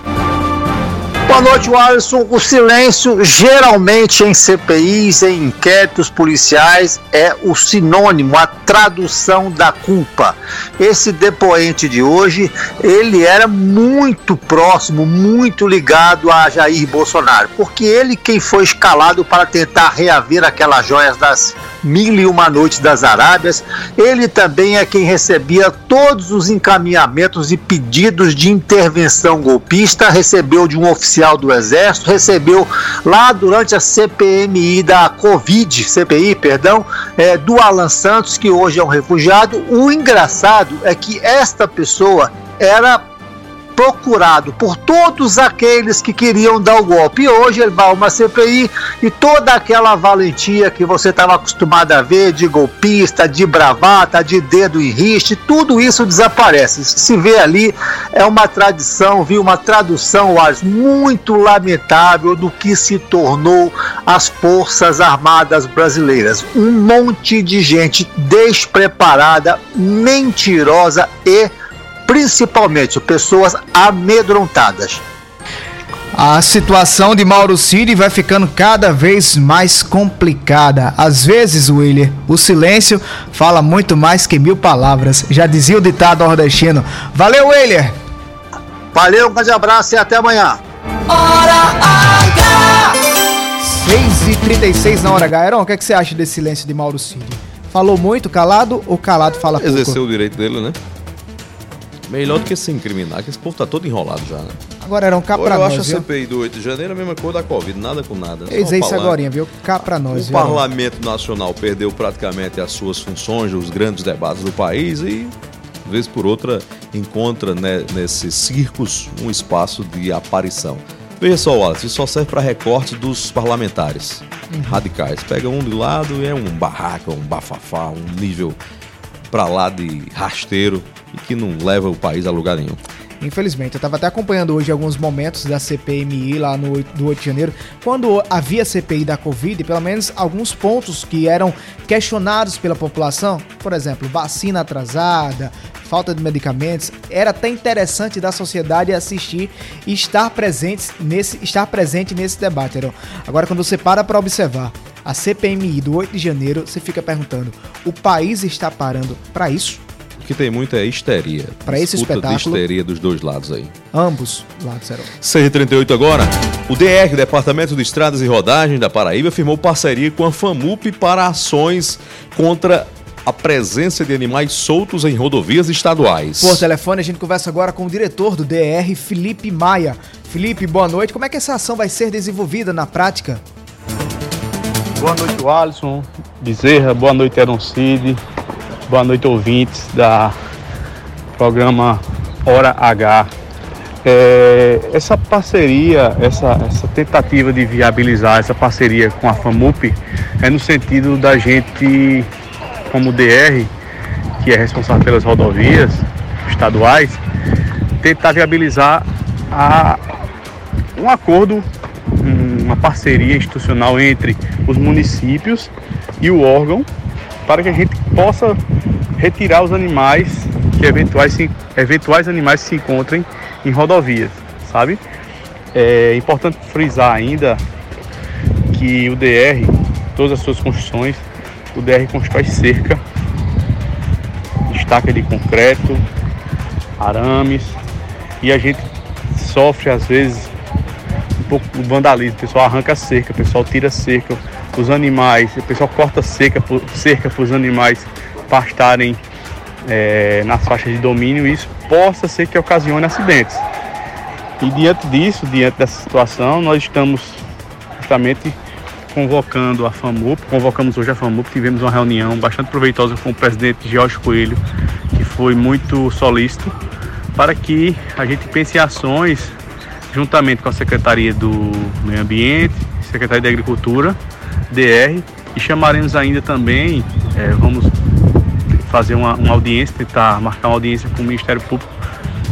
Boa noite, Alisson. O silêncio, geralmente em CPIs, em inquéritos policiais, é o sinônimo, a tradução da culpa. Esse depoente de hoje, ele era muito próximo, muito ligado a Jair Bolsonaro, porque ele quem foi escalado para tentar reaver aquelas joias das mil e uma noites das Arábias, ele também é quem recebia todos os encaminhamentos e pedidos de intervenção golpista, recebeu de um oficial do Exército, recebeu lá durante a CPMI da Covid, CPI, perdão, é, do Alan Santos, que hoje é um refugiado. O engraçado é que esta pessoa era procurado por todos aqueles que queriam dar o golpe. E hoje ele vai a uma CPI e toda aquela valentia que você estava acostumado a ver de golpista, de bravata, de dedo em riste, tudo isso desaparece. Se vê ali é uma tradição, viu, uma tradução, Ars, muito lamentável do que se tornou as Forças Armadas Brasileiras. Um monte de gente despreparada, mentirosa e principalmente pessoas amedrontadas. A situação de Mauro Cid vai ficando cada vez mais complicada. Às vezes, William, o silêncio fala muito mais que mil palavras. Já dizia o ditado nordestino. Valeu, William! Valeu, um grande abraço e até amanhã. Hora H! 6h36 na hora H. Heron, o que, é que você acha desse silêncio de Mauro Cid? Falou muito, calado ou calado fala pouco? Exerceu o direito dele, né? Melhor do que se incriminar, que esse povo tá todo enrolado já, né? Agora, Heron, cá pra eu nós, acho a viu? CPI do 8 de janeiro a mesma coisa da Covid, nada com nada. Eu ia só dizer isso falar. agora, viu? Cá pra nós, O viu? Parlamento Nacional perdeu praticamente as suas funções, os grandes debates do país e, de vez por outra, encontra né, nesses circos um espaço de aparição. Veja só, Wallace, isso só serve para recorte dos parlamentares Uhum. radicais. Pega um de lado e é um barraco, um bafafá, um nível pra lá de rasteiro e que não leva o país a lugar nenhum. Infelizmente, eu estava até acompanhando hoje alguns momentos da CPMI lá no 8 do 8 de janeiro, quando havia CPI da Covid, pelo menos alguns pontos que eram questionados pela população, por exemplo, vacina atrasada, falta de medicamentos, era até interessante da sociedade assistir e estar presente nesse, estar presente nesse debate. Agora, quando você para para observar a CPMI do 8 de janeiro, você fica perguntando: o país está parando para isso? O que tem muito é histeria. Pra esse espetáculo- de histeria dos dois lados aí. Ambos lados, Heron. 6h38 agora. O DR, Departamento de Estradas e Rodagem da Paraíba, firmou parceria com a FAMUP para ações contra a presença de animais soltos em rodovias estaduais. Por telefone, a gente conversa agora com o diretor do DR, Felipe Maia. Felipe, boa noite. Como é que essa ação vai ser desenvolvida na prática? Boa noite, Alisson Bezerra. Boa noite, Eron Cid. Boa noite, ouvintes da programa Hora H. É, essa parceria, essa, essa tentativa de viabilizar essa parceria com a FAMUP é no sentido da gente, como DR, que é responsável pelas rodovias estaduais, tentar viabilizar a, um acordo, uma parceria institucional entre os municípios e o órgão para que a gente possa retirar os animais que eventuais, eventuais animais se encontrem em rodovias, sabe? É importante frisar ainda que o DR, todas as suas construções, o DR constrói cerca, estaca de concreto, arames, e a gente sofre às vezes pouco o vandalismo, o pessoal arranca cerca, o pessoal tira cerca, os animais, o pessoal corta cerca, cerca para os animais pastarem eh, nas faixas de domínio e isso possa ser que ocasione acidentes. E diante disso, diante dessa situação, nós estamos justamente convocando a FAMUP, convocamos hoje a FAMUP, tivemos uma reunião bastante proveitosa com o presidente Jorge Coelho, que foi muito solícito para que a gente pense em ações juntamente com a Secretaria do Meio Ambiente, Secretaria de Agricultura, DR, e chamaremos ainda também, é, vamos fazer uma, uma audiência, tentar marcar uma audiência com o Ministério Público,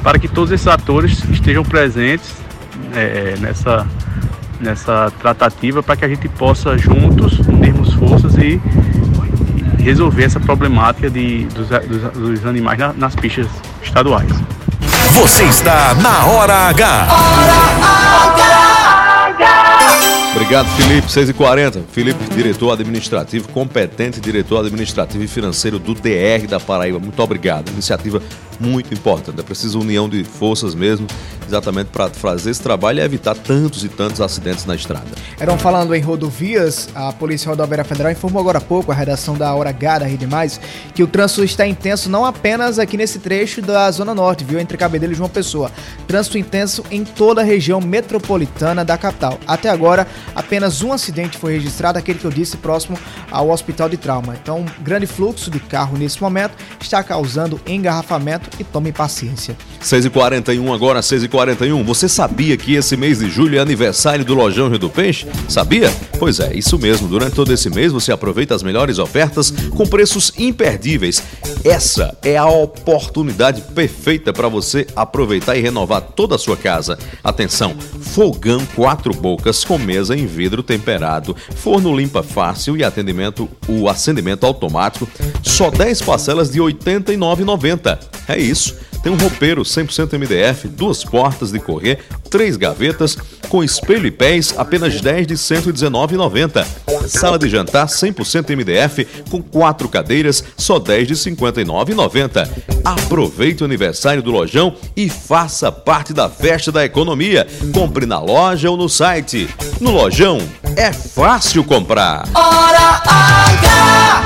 para que todos esses atores estejam presentes é, nessa, nessa tratativa, para que a gente possa juntos unirmos forças e resolver essa problemática de, dos, dos, dos animais na, nas pistas estaduais. Você está na Hora H. Obrigado, Felipe. 6h40. Felipe, diretor administrativo, competente diretor administrativo e financeiro do DR da Paraíba. Muito obrigado. Iniciativa muito importante. É preciso união de forças mesmo, exatamente para fazer esse trabalho e evitar tantos e tantos acidentes na estrada. Eram falando em rodovias, a Polícia Rodoviária Federal informou agora há pouco, a redação da Hora H da Rede Mais, que o trânsito está intenso não apenas aqui nesse trecho da Zona Norte, viu, entre Cabedelo e João Pessoa. Trânsito intenso em toda a região metropolitana da capital. Até agora, apenas um acidente foi registrado, aquele que eu disse, próximo ao Hospital de Trauma. Então, um grande fluxo de carro nesse momento está causando engarrafamento e tome paciência. 6h41, agora 6h41. Você sabia que esse mês de julho é aniversário do Lojão Rio do Peixe? Sabia? Pois é, isso mesmo. Durante todo esse mês você aproveita as melhores ofertas com preços imperdíveis. Essa é a oportunidade perfeita para você aproveitar e renovar toda a sua casa. Atenção, fogão quatro bocas com mesa em vidro temperado, forno limpa fácil e atendimento, o acendimento automático, só 10 parcelas de R$ 89,90. É isso. Tem um roupeiro 100% MDF, duas portas de correr, três gavetas, com espelho e pés, apenas 10 de R$ 119,90. Sala de jantar 100% MDF, com quatro cadeiras, só 10 de R$ 59,90. Aproveite o aniversário do Lojão e faça parte da festa da economia. Compre na loja ou no site. No Lojão, é fácil comprar. Hora H!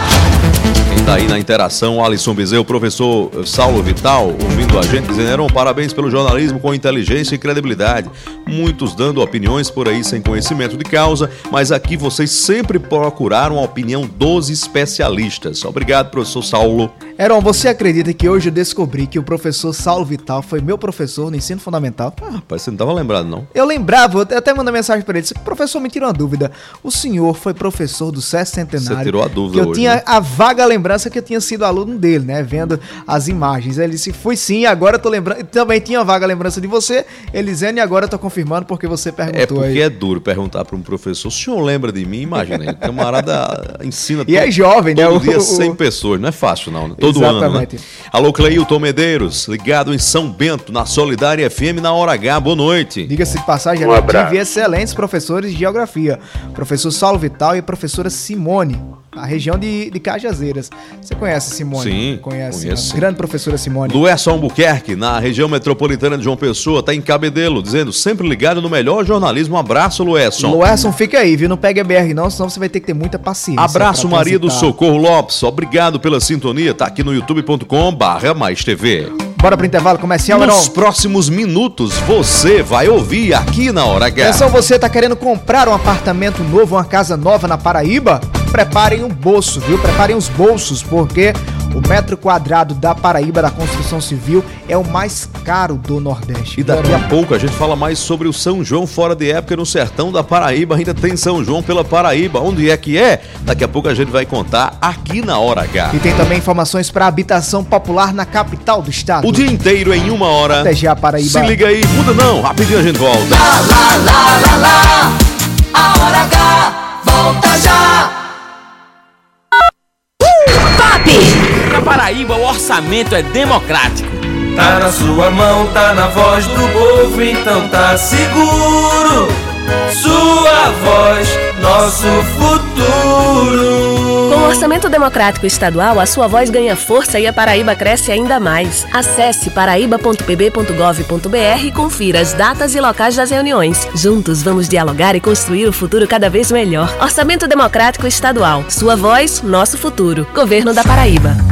Na interação, Alisson o professor Saulo Vital, ouvindo a gente, dizendo, parabéns pelo jornalismo com inteligência e credibilidade. Muitos dando opiniões por aí sem conhecimento de causa, mas aqui vocês sempre procuraram a opinião dos especialistas. Obrigado, professor Saulo. Heron, você acredita que hoje eu descobri que o professor Saulo Vital foi meu professor no ensino fundamental? Ah, rapaz, você não tava lembrado, não? Eu lembrava, eu até mandei mensagem para ele, disse, professor, me tira uma dúvida. O senhor foi professor do SESC Centenário. Você tirou a dúvida que eu hoje, tinha né? a vaga lembrança que eu tinha sido aluno dele, né? Vendo as imagens. Ele disse, fui sim, agora eu tô lembrando. Também tinha vaga lembrança de você, Elisene, e agora eu tô confirmando porque você perguntou É porque aí. é duro perguntar para um professor, o senhor lembra de mim? Imagina, o camarada ensina E é jovem, né? todo dia o- 100 pessoas, não é fácil não, né? todo ano, né? Exatamente. Alô, Cleilton Medeiros, ligado em São Bento, na Solidária FM, na Hora H, boa noite. Diga-se de passagem, Um tive excelentes professores de geografia. Professor Saulo Vital e a professora Simone, a região de, de Cajazeiras. Você conhece Simone? Sim, conhece. conheço, a. Grande professora Simone. Luerson Albuquerque, na região metropolitana de João Pessoa, está em Cabedelo, dizendo sempre ligado no melhor jornalismo. Um abraço, Luerson. Luerson, fica aí, viu? Não pega BR não, senão você vai ter que ter muita paciência. Abraço, Maria do. Socorro Lopes. Obrigado pela sintonia. Tá aqui no youtube.com barra mais TV. Bora pro intervalo comercial, Nos próximos minutos, você vai ouvir aqui na Hora H. Atenção, você tá querendo comprar um apartamento novo, uma casa nova na Paraíba? Preparem um bolso, viu? Preparem os bolsos, porque o metro quadrado da Paraíba da construção civil é o mais caro do Nordeste. E daqui a pouco a gente fala mais sobre o São João fora de época no sertão da Paraíba. Ainda tem São João pela Paraíba. Onde é que é? Daqui a pouco a gente vai contar aqui na Hora H. E tem também informações para habitação popular na capital do estado. O dia inteiro em uma hora. Até já, Paraíba. Se liga aí, muda não, rapidinho a gente volta. Lá, lá, lá, lá, a hora H volta já. Paraíba, o orçamento é democrático. Tá na sua mão, tá na voz do povo, então tá seguro. Sua voz, nosso futuro. Com o Orçamento Democrático Estadual, a sua voz ganha força e a Paraíba cresce ainda mais. Acesse paraíba.pb.gov.br e confira as datas e locais das reuniões. Juntos vamos dialogar e construir o futuro cada vez melhor. Orçamento Democrático Estadual. Sua voz, nosso futuro. Governo da Paraíba.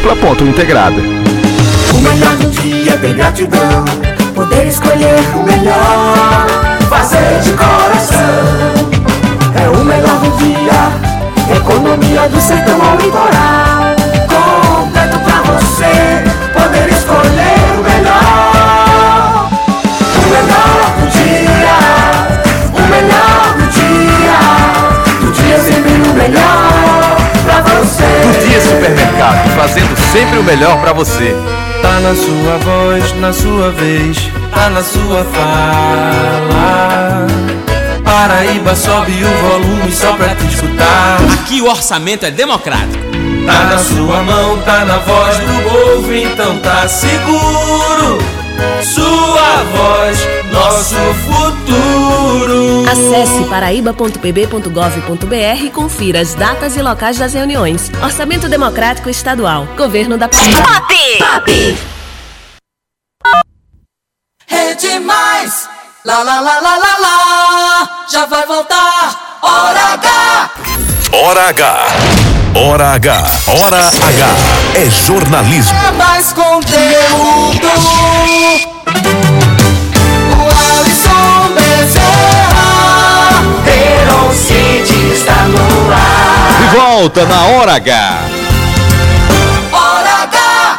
múltipla.integrada. O melhor do dia tem gratidão. Poder escolher o melhor. Fazer de coração. É o melhor do dia. Economia do sertão ao litoral. Completo pra você. Supermercado, fazendo sempre o melhor pra você. Tá na sua voz, na sua vez, tá na sua fala. Paraíba sobe o volume só pra te escutar. Aqui o orçamento é democrático. Tá na sua mão, tá na voz do povo, então tá seguro. Sua voz, nosso futuro. Acesse paraíba.pb.gov.br e confira as datas e locais das reuniões. Orçamento Democrático Estadual. Governo da Paraíba. Papi! Rede Mais! Lá, lá, lá, lá, lá, lá! Já vai voltar! Hora H! Hora H. Hora H. Hora H. É jornalismo. É mais conteúdo! Volta na Hora H. Hora H!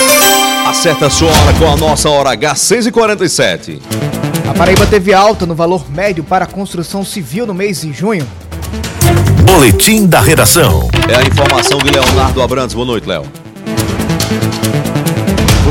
Acerta a sua hora com a nossa Hora H 6h47. A Paraíba teve alta no valor médio para a construção civil no mês de junho. Boletim da redação. É a informação de Leonardo Abrantes. Boa noite, Léo.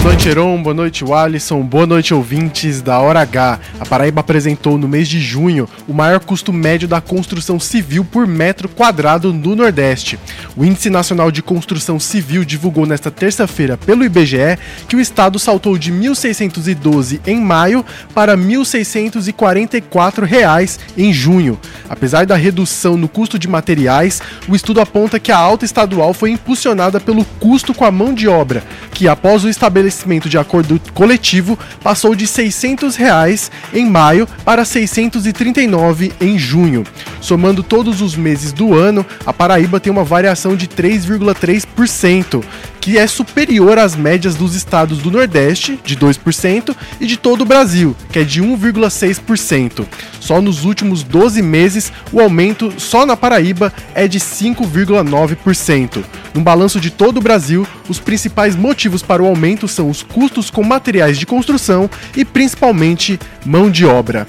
Boa noite, Heron. Boa noite, Alisson. Boa noite, ouvintes da Hora H. A Paraíba apresentou no mês de junho o maior custo médio da construção civil por metro quadrado no Nordeste. O Índice Nacional de Construção Civil divulgou nesta terça-feira pelo IBGE que o estado saltou de 1.612 em maio para 1.644 reais em junho. Apesar da redução no custo de materiais, o estudo aponta que a alta estadual foi impulsionada pelo custo com a mão de obra, que após o estabelecimento de acordo coletivo passou de 600 reais em maio para R$ 639 em junho. Somando todos os meses do ano, a Paraíba tem uma variação de 3,3%, que é superior às médias dos estados do Nordeste, de 2%, e de todo o Brasil, que é de 1,6%. Só nos últimos 12 meses, o aumento só na Paraíba é de 5,9%. No balanço de todo o Brasil, os principais motivos para o aumento os custos com materiais de construção e principalmente mão de obra.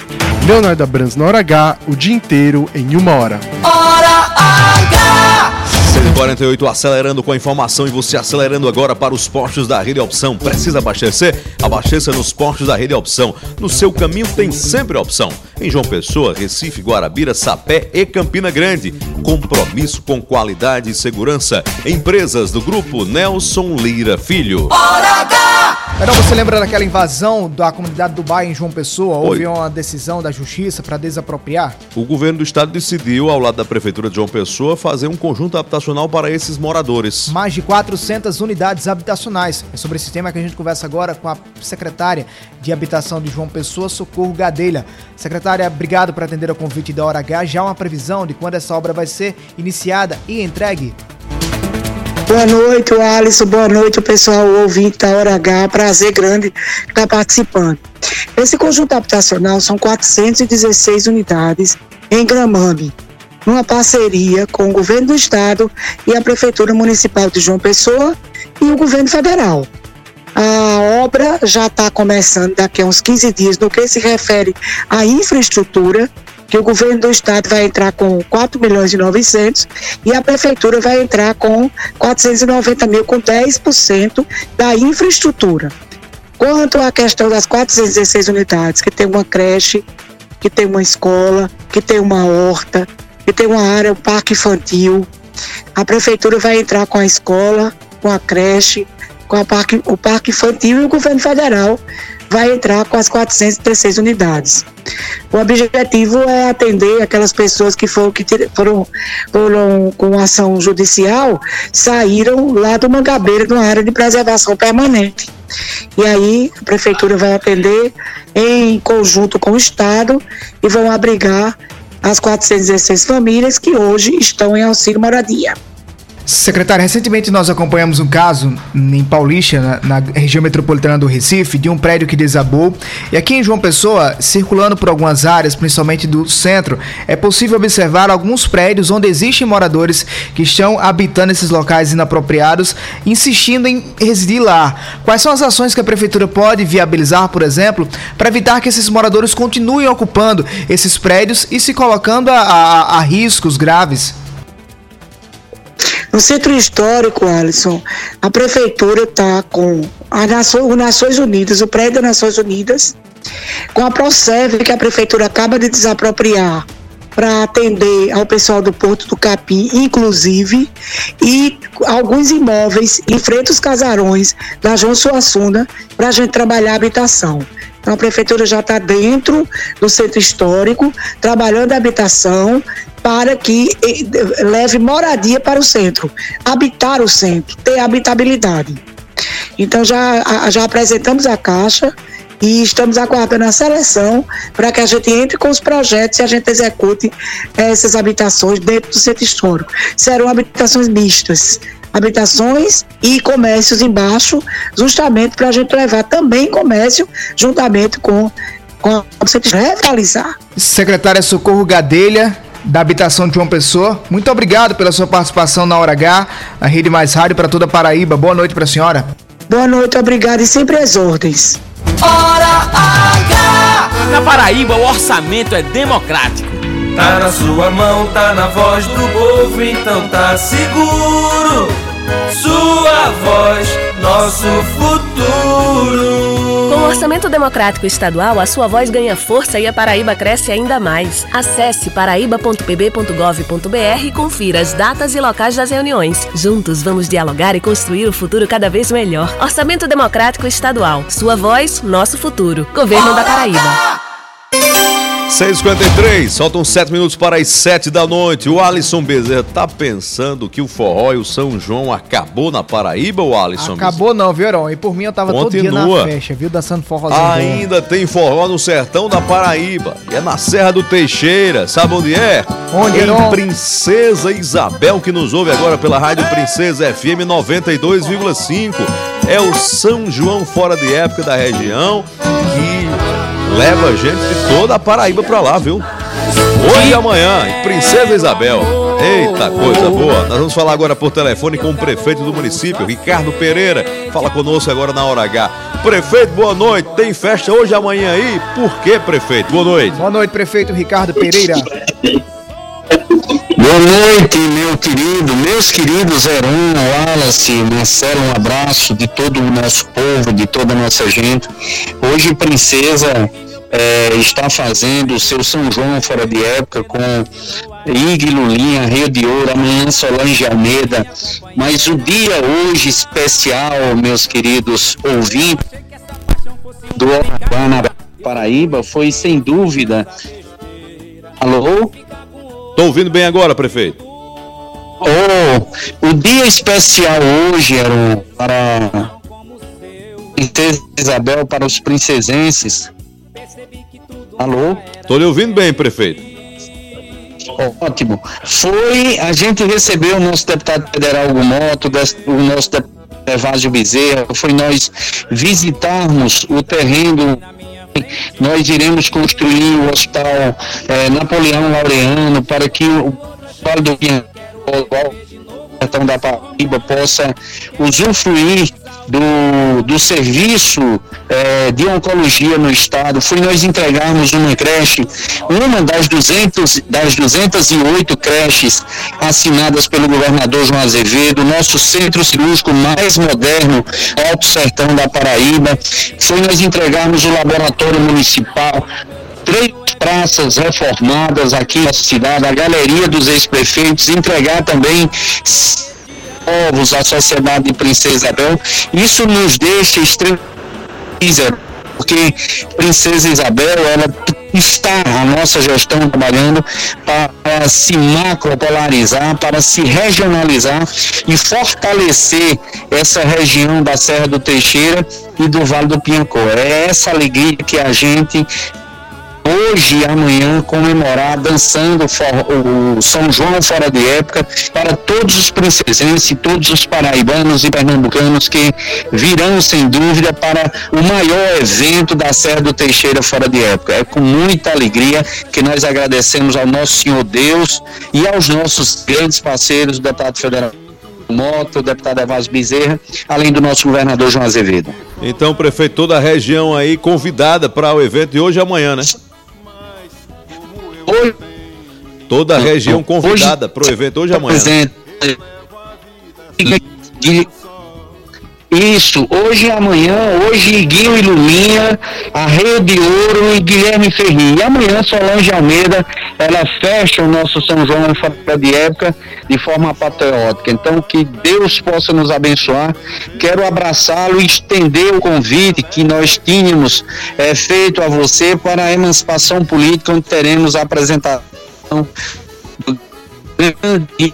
Leonardo Abrams na hora H, o dia inteiro em uma hora. Hora! 648 acelerando com a informação e você acelerando agora para os postos da Rede Opção. Precisa abastecer? Abasteça nos postos da Rede Opção. No seu caminho tem sempre opção. Em João Pessoa, Recife, Guarabira, Sapé e Campina Grande. Compromisso com qualidade e segurança. Empresas do grupo Nelson Lira Filho. Hora H! Então você lembra daquela invasão da comunidade do bairro em João Pessoa? Houve Oi. uma decisão da justiça para desapropriar? O governo do estado decidiu, ao lado da prefeitura de João Pessoa, fazer um conjunto habitacional para esses moradores. Mais de 400 unidades habitacionais. É sobre esse tema que a gente conversa agora com a secretária de Habitação de João Pessoa, Socorro Gadelha. Secretária, obrigado por atender ao convite da Hora H. Já há uma previsão de quando essa obra vai ser iniciada e entregue? Boa noite, o Alisson. Boa noite, o pessoal ouvinte da Hora H. Prazer grande estar participando. Esse conjunto habitacional são 416 unidades em Gramame, numa parceria com o governo do estado e a Prefeitura Municipal de João Pessoa e o governo federal. A obra já está começando daqui a uns 15 dias no que se refere à infraestrutura, que o governo do estado vai entrar com 4 milhões e 900 e a prefeitura vai entrar com 490 mil, com 10% da infraestrutura. Quanto à questão das 416 unidades, que tem uma creche, que tem uma escola, que tem uma horta, tem uma área, um parque infantil, a prefeitura vai entrar com a escola, com a creche, com a parque, o parque infantil e o governo federal vai entrar com as 416 unidades. O objetivo é atender aquelas pessoas que foram, que foram, foram com ação judicial, saíram lá do Mangabeira, numa área de preservação permanente. E aí a prefeitura vai atender em conjunto com o Estado e vão abrigar as 416 famílias que hoje estão em auxílio moradia. Secretário, recentemente nós acompanhamos um caso em Paulista, na, na, região metropolitana do Recife, de um prédio que desabou. E aqui em João Pessoa, circulando por algumas áreas, principalmente do centro, é possível observar alguns prédios onde existem moradores que estão habitando esses locais inapropriados, insistindo em residir lá. Quais são as ações que a prefeitura pode viabilizar, por exemplo, para evitar que esses moradores continuem ocupando esses prédios e se colocando a, a, a riscos graves? No centro histórico, Alisson, a prefeitura está com a Nações, o Nações Unidas, o prédio das Nações Unidas, com a Procev que a prefeitura acaba de desapropriar para atender ao pessoal do Porto do Capim, inclusive, e alguns imóveis em frente aos casarões da João Suassuna para a gente trabalhar a habitação. Então a prefeitura já está dentro do centro histórico, trabalhando a habitação, para que eh, leve moradia para o centro, habitar o centro, ter habitabilidade. Então já, já apresentamos a caixa e estamos aguardando a seleção para que a gente entre com os projetos e a gente execute essas habitações dentro do centro histórico. Serão habitações mistas, habitações e comércios embaixo, justamente para a gente levar também comércio juntamente com, com centro revitalizar. Secretária Socorro Gadelha, da habitação de João Pessoa. Muito obrigado pela sua participação na Hora H, na Rede Mais Rádio para toda a Paraíba. Boa noite para a senhora. Boa noite, obrigado e sempre às ordens. Hora H! Na Paraíba, o orçamento é democrático. Tá na sua mão, tá na voz do povo, então tá seguro. Sua voz, nosso futuro. Com o Orçamento Democrático Estadual, a sua voz ganha força e a Paraíba cresce ainda mais. Acesse paraíba.pb.gov.br e confira as datas e locais das reuniões. Juntos vamos dialogar e construir o futuro cada vez melhor. Orçamento Democrático Estadual. Sua voz, nosso futuro. Governo da Paraíba. 6h53, faltam 7 minutos para as 7 da noite. O Alisson Bezerra tá pensando que o forró e o São João acabou na Paraíba, o Alisson Acabou Bezerra? não, viu, Heron? E por mim eu tava Continua. todo dia na festa, viu? Dançando forrozinho. Ainda tem forró no sertão da Paraíba. E é na Serra do Teixeira. Sabe onde é? Onde, Em Heron? Princesa Isabel, que nos ouve agora pela Rádio Princesa FM 92,5. É o São João fora de época da região que leva gente de toda a Paraíba pra lá, viu? Hoje e amanhã, em Princesa Isabel. Eita, coisa boa. Nós vamos falar agora por telefone com o prefeito do município, Ricardo Pereira. Fala conosco agora na hora H. Prefeito, boa noite. Tem festa hoje amanhã aí? Por que, prefeito? Boa noite. Boa noite, prefeito Ricardo Pereira. Boa noite, meu querido, meus queridos Heron, Wallace, Marcelo, um abraço de todo o nosso povo, de toda a nossa gente. Hoje, Princesa eh, está fazendo o seu São João fora de época com Ig Lulinha, Rio de Ouro, amanhã Solange Almeida. Mas o dia hoje especial, meus queridos ouvintes, do Urbana Paraíba foi sem dúvida. Alô? Tô ouvindo bem agora, prefeito. Oh, o dia especial hoje era para Princesa Isabel, para os princesenses. Alô? Tô lhe ouvindo bem, prefeito. Ótimo. Foi, a gente recebeu o nosso deputado federal Hugo Moto, des- o nosso deputado Evásio Bezerra, foi nós visitarmos o terreno nós iremos construir o hospital eh, Napoleão Laureano para que o Vale do Pinhal, Sertão da Paraíba possa usufruir do, do serviço eh, de oncologia no estado. Foi nós entregarmos uma creche, uma das, 200, das 208 creches assinadas pelo governador João Azevedo, nosso centro cirúrgico mais moderno, Alto Sertão da Paraíba. Foi nós entregarmos o laboratório municipal, três praças reformadas aqui na cidade, a galeria dos ex-prefeitos, entregar também povos à sociedade de Princesa Isabel. Isso nos deixa extremamente porque Princesa Isabel, ela está a nossa gestão trabalhando para se macropolarizar, para se regionalizar e fortalecer essa região da Serra do Teixeira e do Vale do Piancó. É essa alegria que a gente hoje e amanhã comemorar dançando o São João fora de época para todos os princesenses, todos os paraibanos e pernambucanos que virão sem dúvida para o maior evento da Serra do Teixeira fora de época. É com muita alegria que nós agradecemos ao nosso Senhor Deus e aos nossos grandes parceiros, o deputado federal Moto, o deputado Evásio Bezerra, além do nosso governador João Azevedo. Então, prefeito, toda a região aí convidada para o evento de hoje e amanhã, né? Hoje, Toda a região convidada para o evento hoje e amanhã. Presente. De- Isso, hoje e amanhã, hoje Guinho Ilumina, a Rede Ouro e Guilherme Ferri. E amanhã Solange Almeida, ela fecha o nosso São João fora de época de forma patriótica. Então que Deus possa nos abençoar. Quero abraçá-lo e estender o convite que nós tínhamos eh, feito a você para a emancipação política, onde teremos a apresentação do grande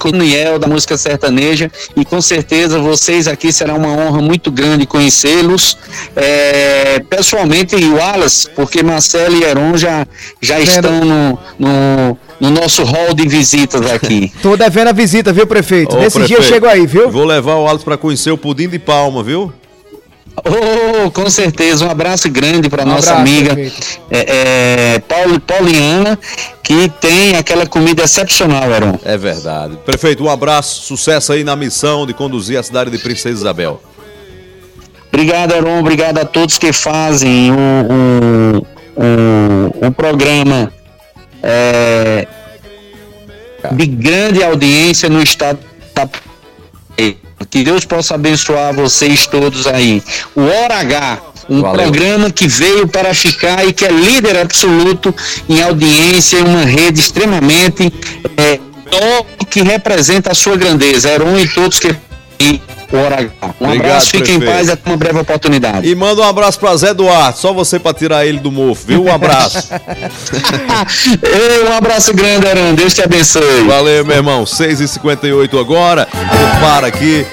Coniel da música sertaneja e com certeza vocês aqui será uma honra muito grande conhecê-los é, pessoalmente e o Wallace, porque Marcelo e Heron já, já estão no, no, no nosso hall de visitas aqui. Tô devendo a visita, viu, prefeito? Ô, Nesse dia eu prefeito, chego aí, viu? Vou levar o Alisson para conhecer o pudim de palma, viu? Oh, com certeza, um abraço grande para Um nossa abraço, amiga é, é, Paul- Pauliana, que tem aquela comida excepcional, Heron. É verdade. Prefeito, um abraço, sucesso aí na missão de conduzir a cidade de Princesa Isabel. Obrigado, Heron. Obrigado a todos que fazem o, o, o, o programa é, de grande audiência no estado da que Deus possa abençoar vocês todos aí. O Hora H, um Valeu. programa que veio para ficar e que é líder absoluto em audiência em uma rede extremamente é, top que representa a sua grandeza. Heron e todos que o Hora H. Um Obrigado, abraço, fiquem em paz até uma breve oportunidade. E manda um abraço para Zé Duarte, só você para tirar ele do mofo, viu? Um abraço. Ei, um abraço grande, Aran. Deus te abençoe. Valeu, meu irmão. 6h58 agora. Eu paro aqui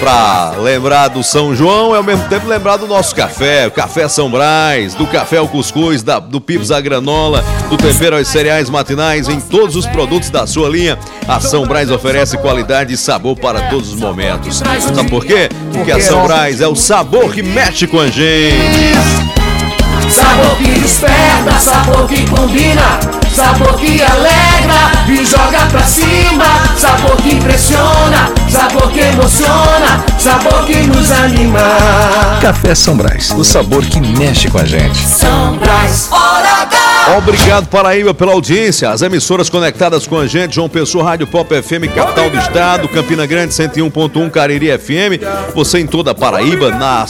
pra lembrar do São João e ao mesmo tempo lembrar do nosso café, o Café São Brás, do café ao cuscuz, da- do pips à granola, do tempero aos cereais matinais, em todos os produtos da sua linha. A São Brás oferece qualidade e sabor para todos os momentos. Sabe por quê? Porque a São Brás é o sabor que mexe com a gente. Sabor que desperta, sabor que combina, sabor que alegra e joga pra cima, sabor que impressiona, sabor que emociona, sabor que nos anima. Café São Brás, o sabor que mexe com a gente. São Brás, hora H. Obrigado, Paraíba, pela audiência. As emissoras conectadas com a gente, João Pessoa, Rádio Pop FM, capital do estado, Campina Grande, 101.1, Cariri FM. Você em toda a Paraíba, na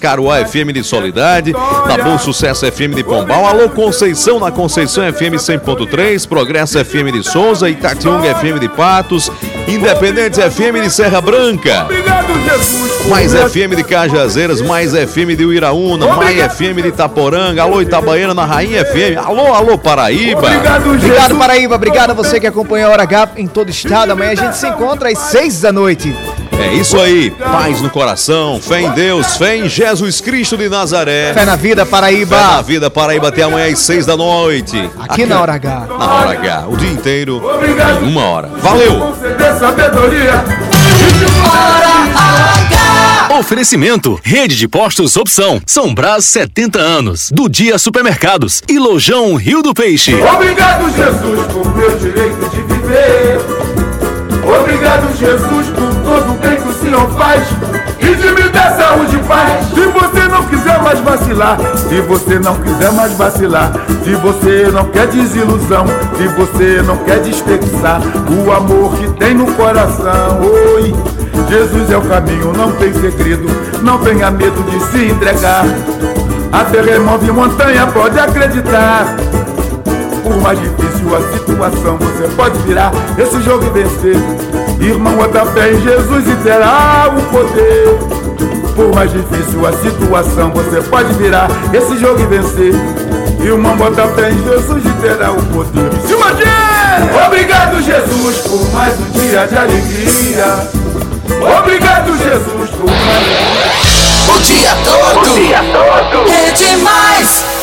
Caruá FM de Solidade, na Bom Sucesso FM de Pombal. Alô, Conceição, na Conceição FM 100.3, Progresso FM de Souza, Itatiunga FM de Patos, Independentes FM de Serra Branca. Mais FM de Cajazeiras, mais FM de Uiraúna, mais FM de Itaporanga, alô Itabaiana na Rainha FM, alô, alô Paraíba. Obrigado, Paraíba. Obrigado a você que acompanha a Hora H em todo o estado. Amanhã a gente se encontra às seis da noite. É isso aí, paz no coração, fé em Deus, fé em Jesus Cristo de Nazaré. Fé na vida, Paraíba. Fé na vida, Paraíba, até amanhã às seis da noite. Aqui na Hora H. Na hora H, o dia inteiro, em uma hora. Valeu! Conceder sabedoria. Oferecimento: Rede de Postos Opção. São Brás 70 anos. Do Dia Supermercados. E Lojão Rio do Peixe. Obrigado, Jesus, por meu direito de viver. Obrigado, Jesus, por todo o bem que o Senhor faz. E de me dar saúde e paz. Se você não quiser mais vacilar, se você não quiser mais vacilar, se você não quer desilusão, se você não quer desperdiçar o amor que tem no coração. Oi, Jesus é o caminho, não tem segredo, não tenha medo de se entregar. A terra remove montanha, pode acreditar mais difícil a situação, você pode virar esse jogo e vencer. Irmão, bota fé em Jesus e terá o poder. Por mais difícil a situação, você pode virar esse jogo e vencer. Irmão, bota fé em Jesus e terá o poder. Silva Obrigado, Jesus, por mais um dia de alegria. Obrigado, Jesus, por mais um dia. Bom dia todo! Bom dia todo! É demais!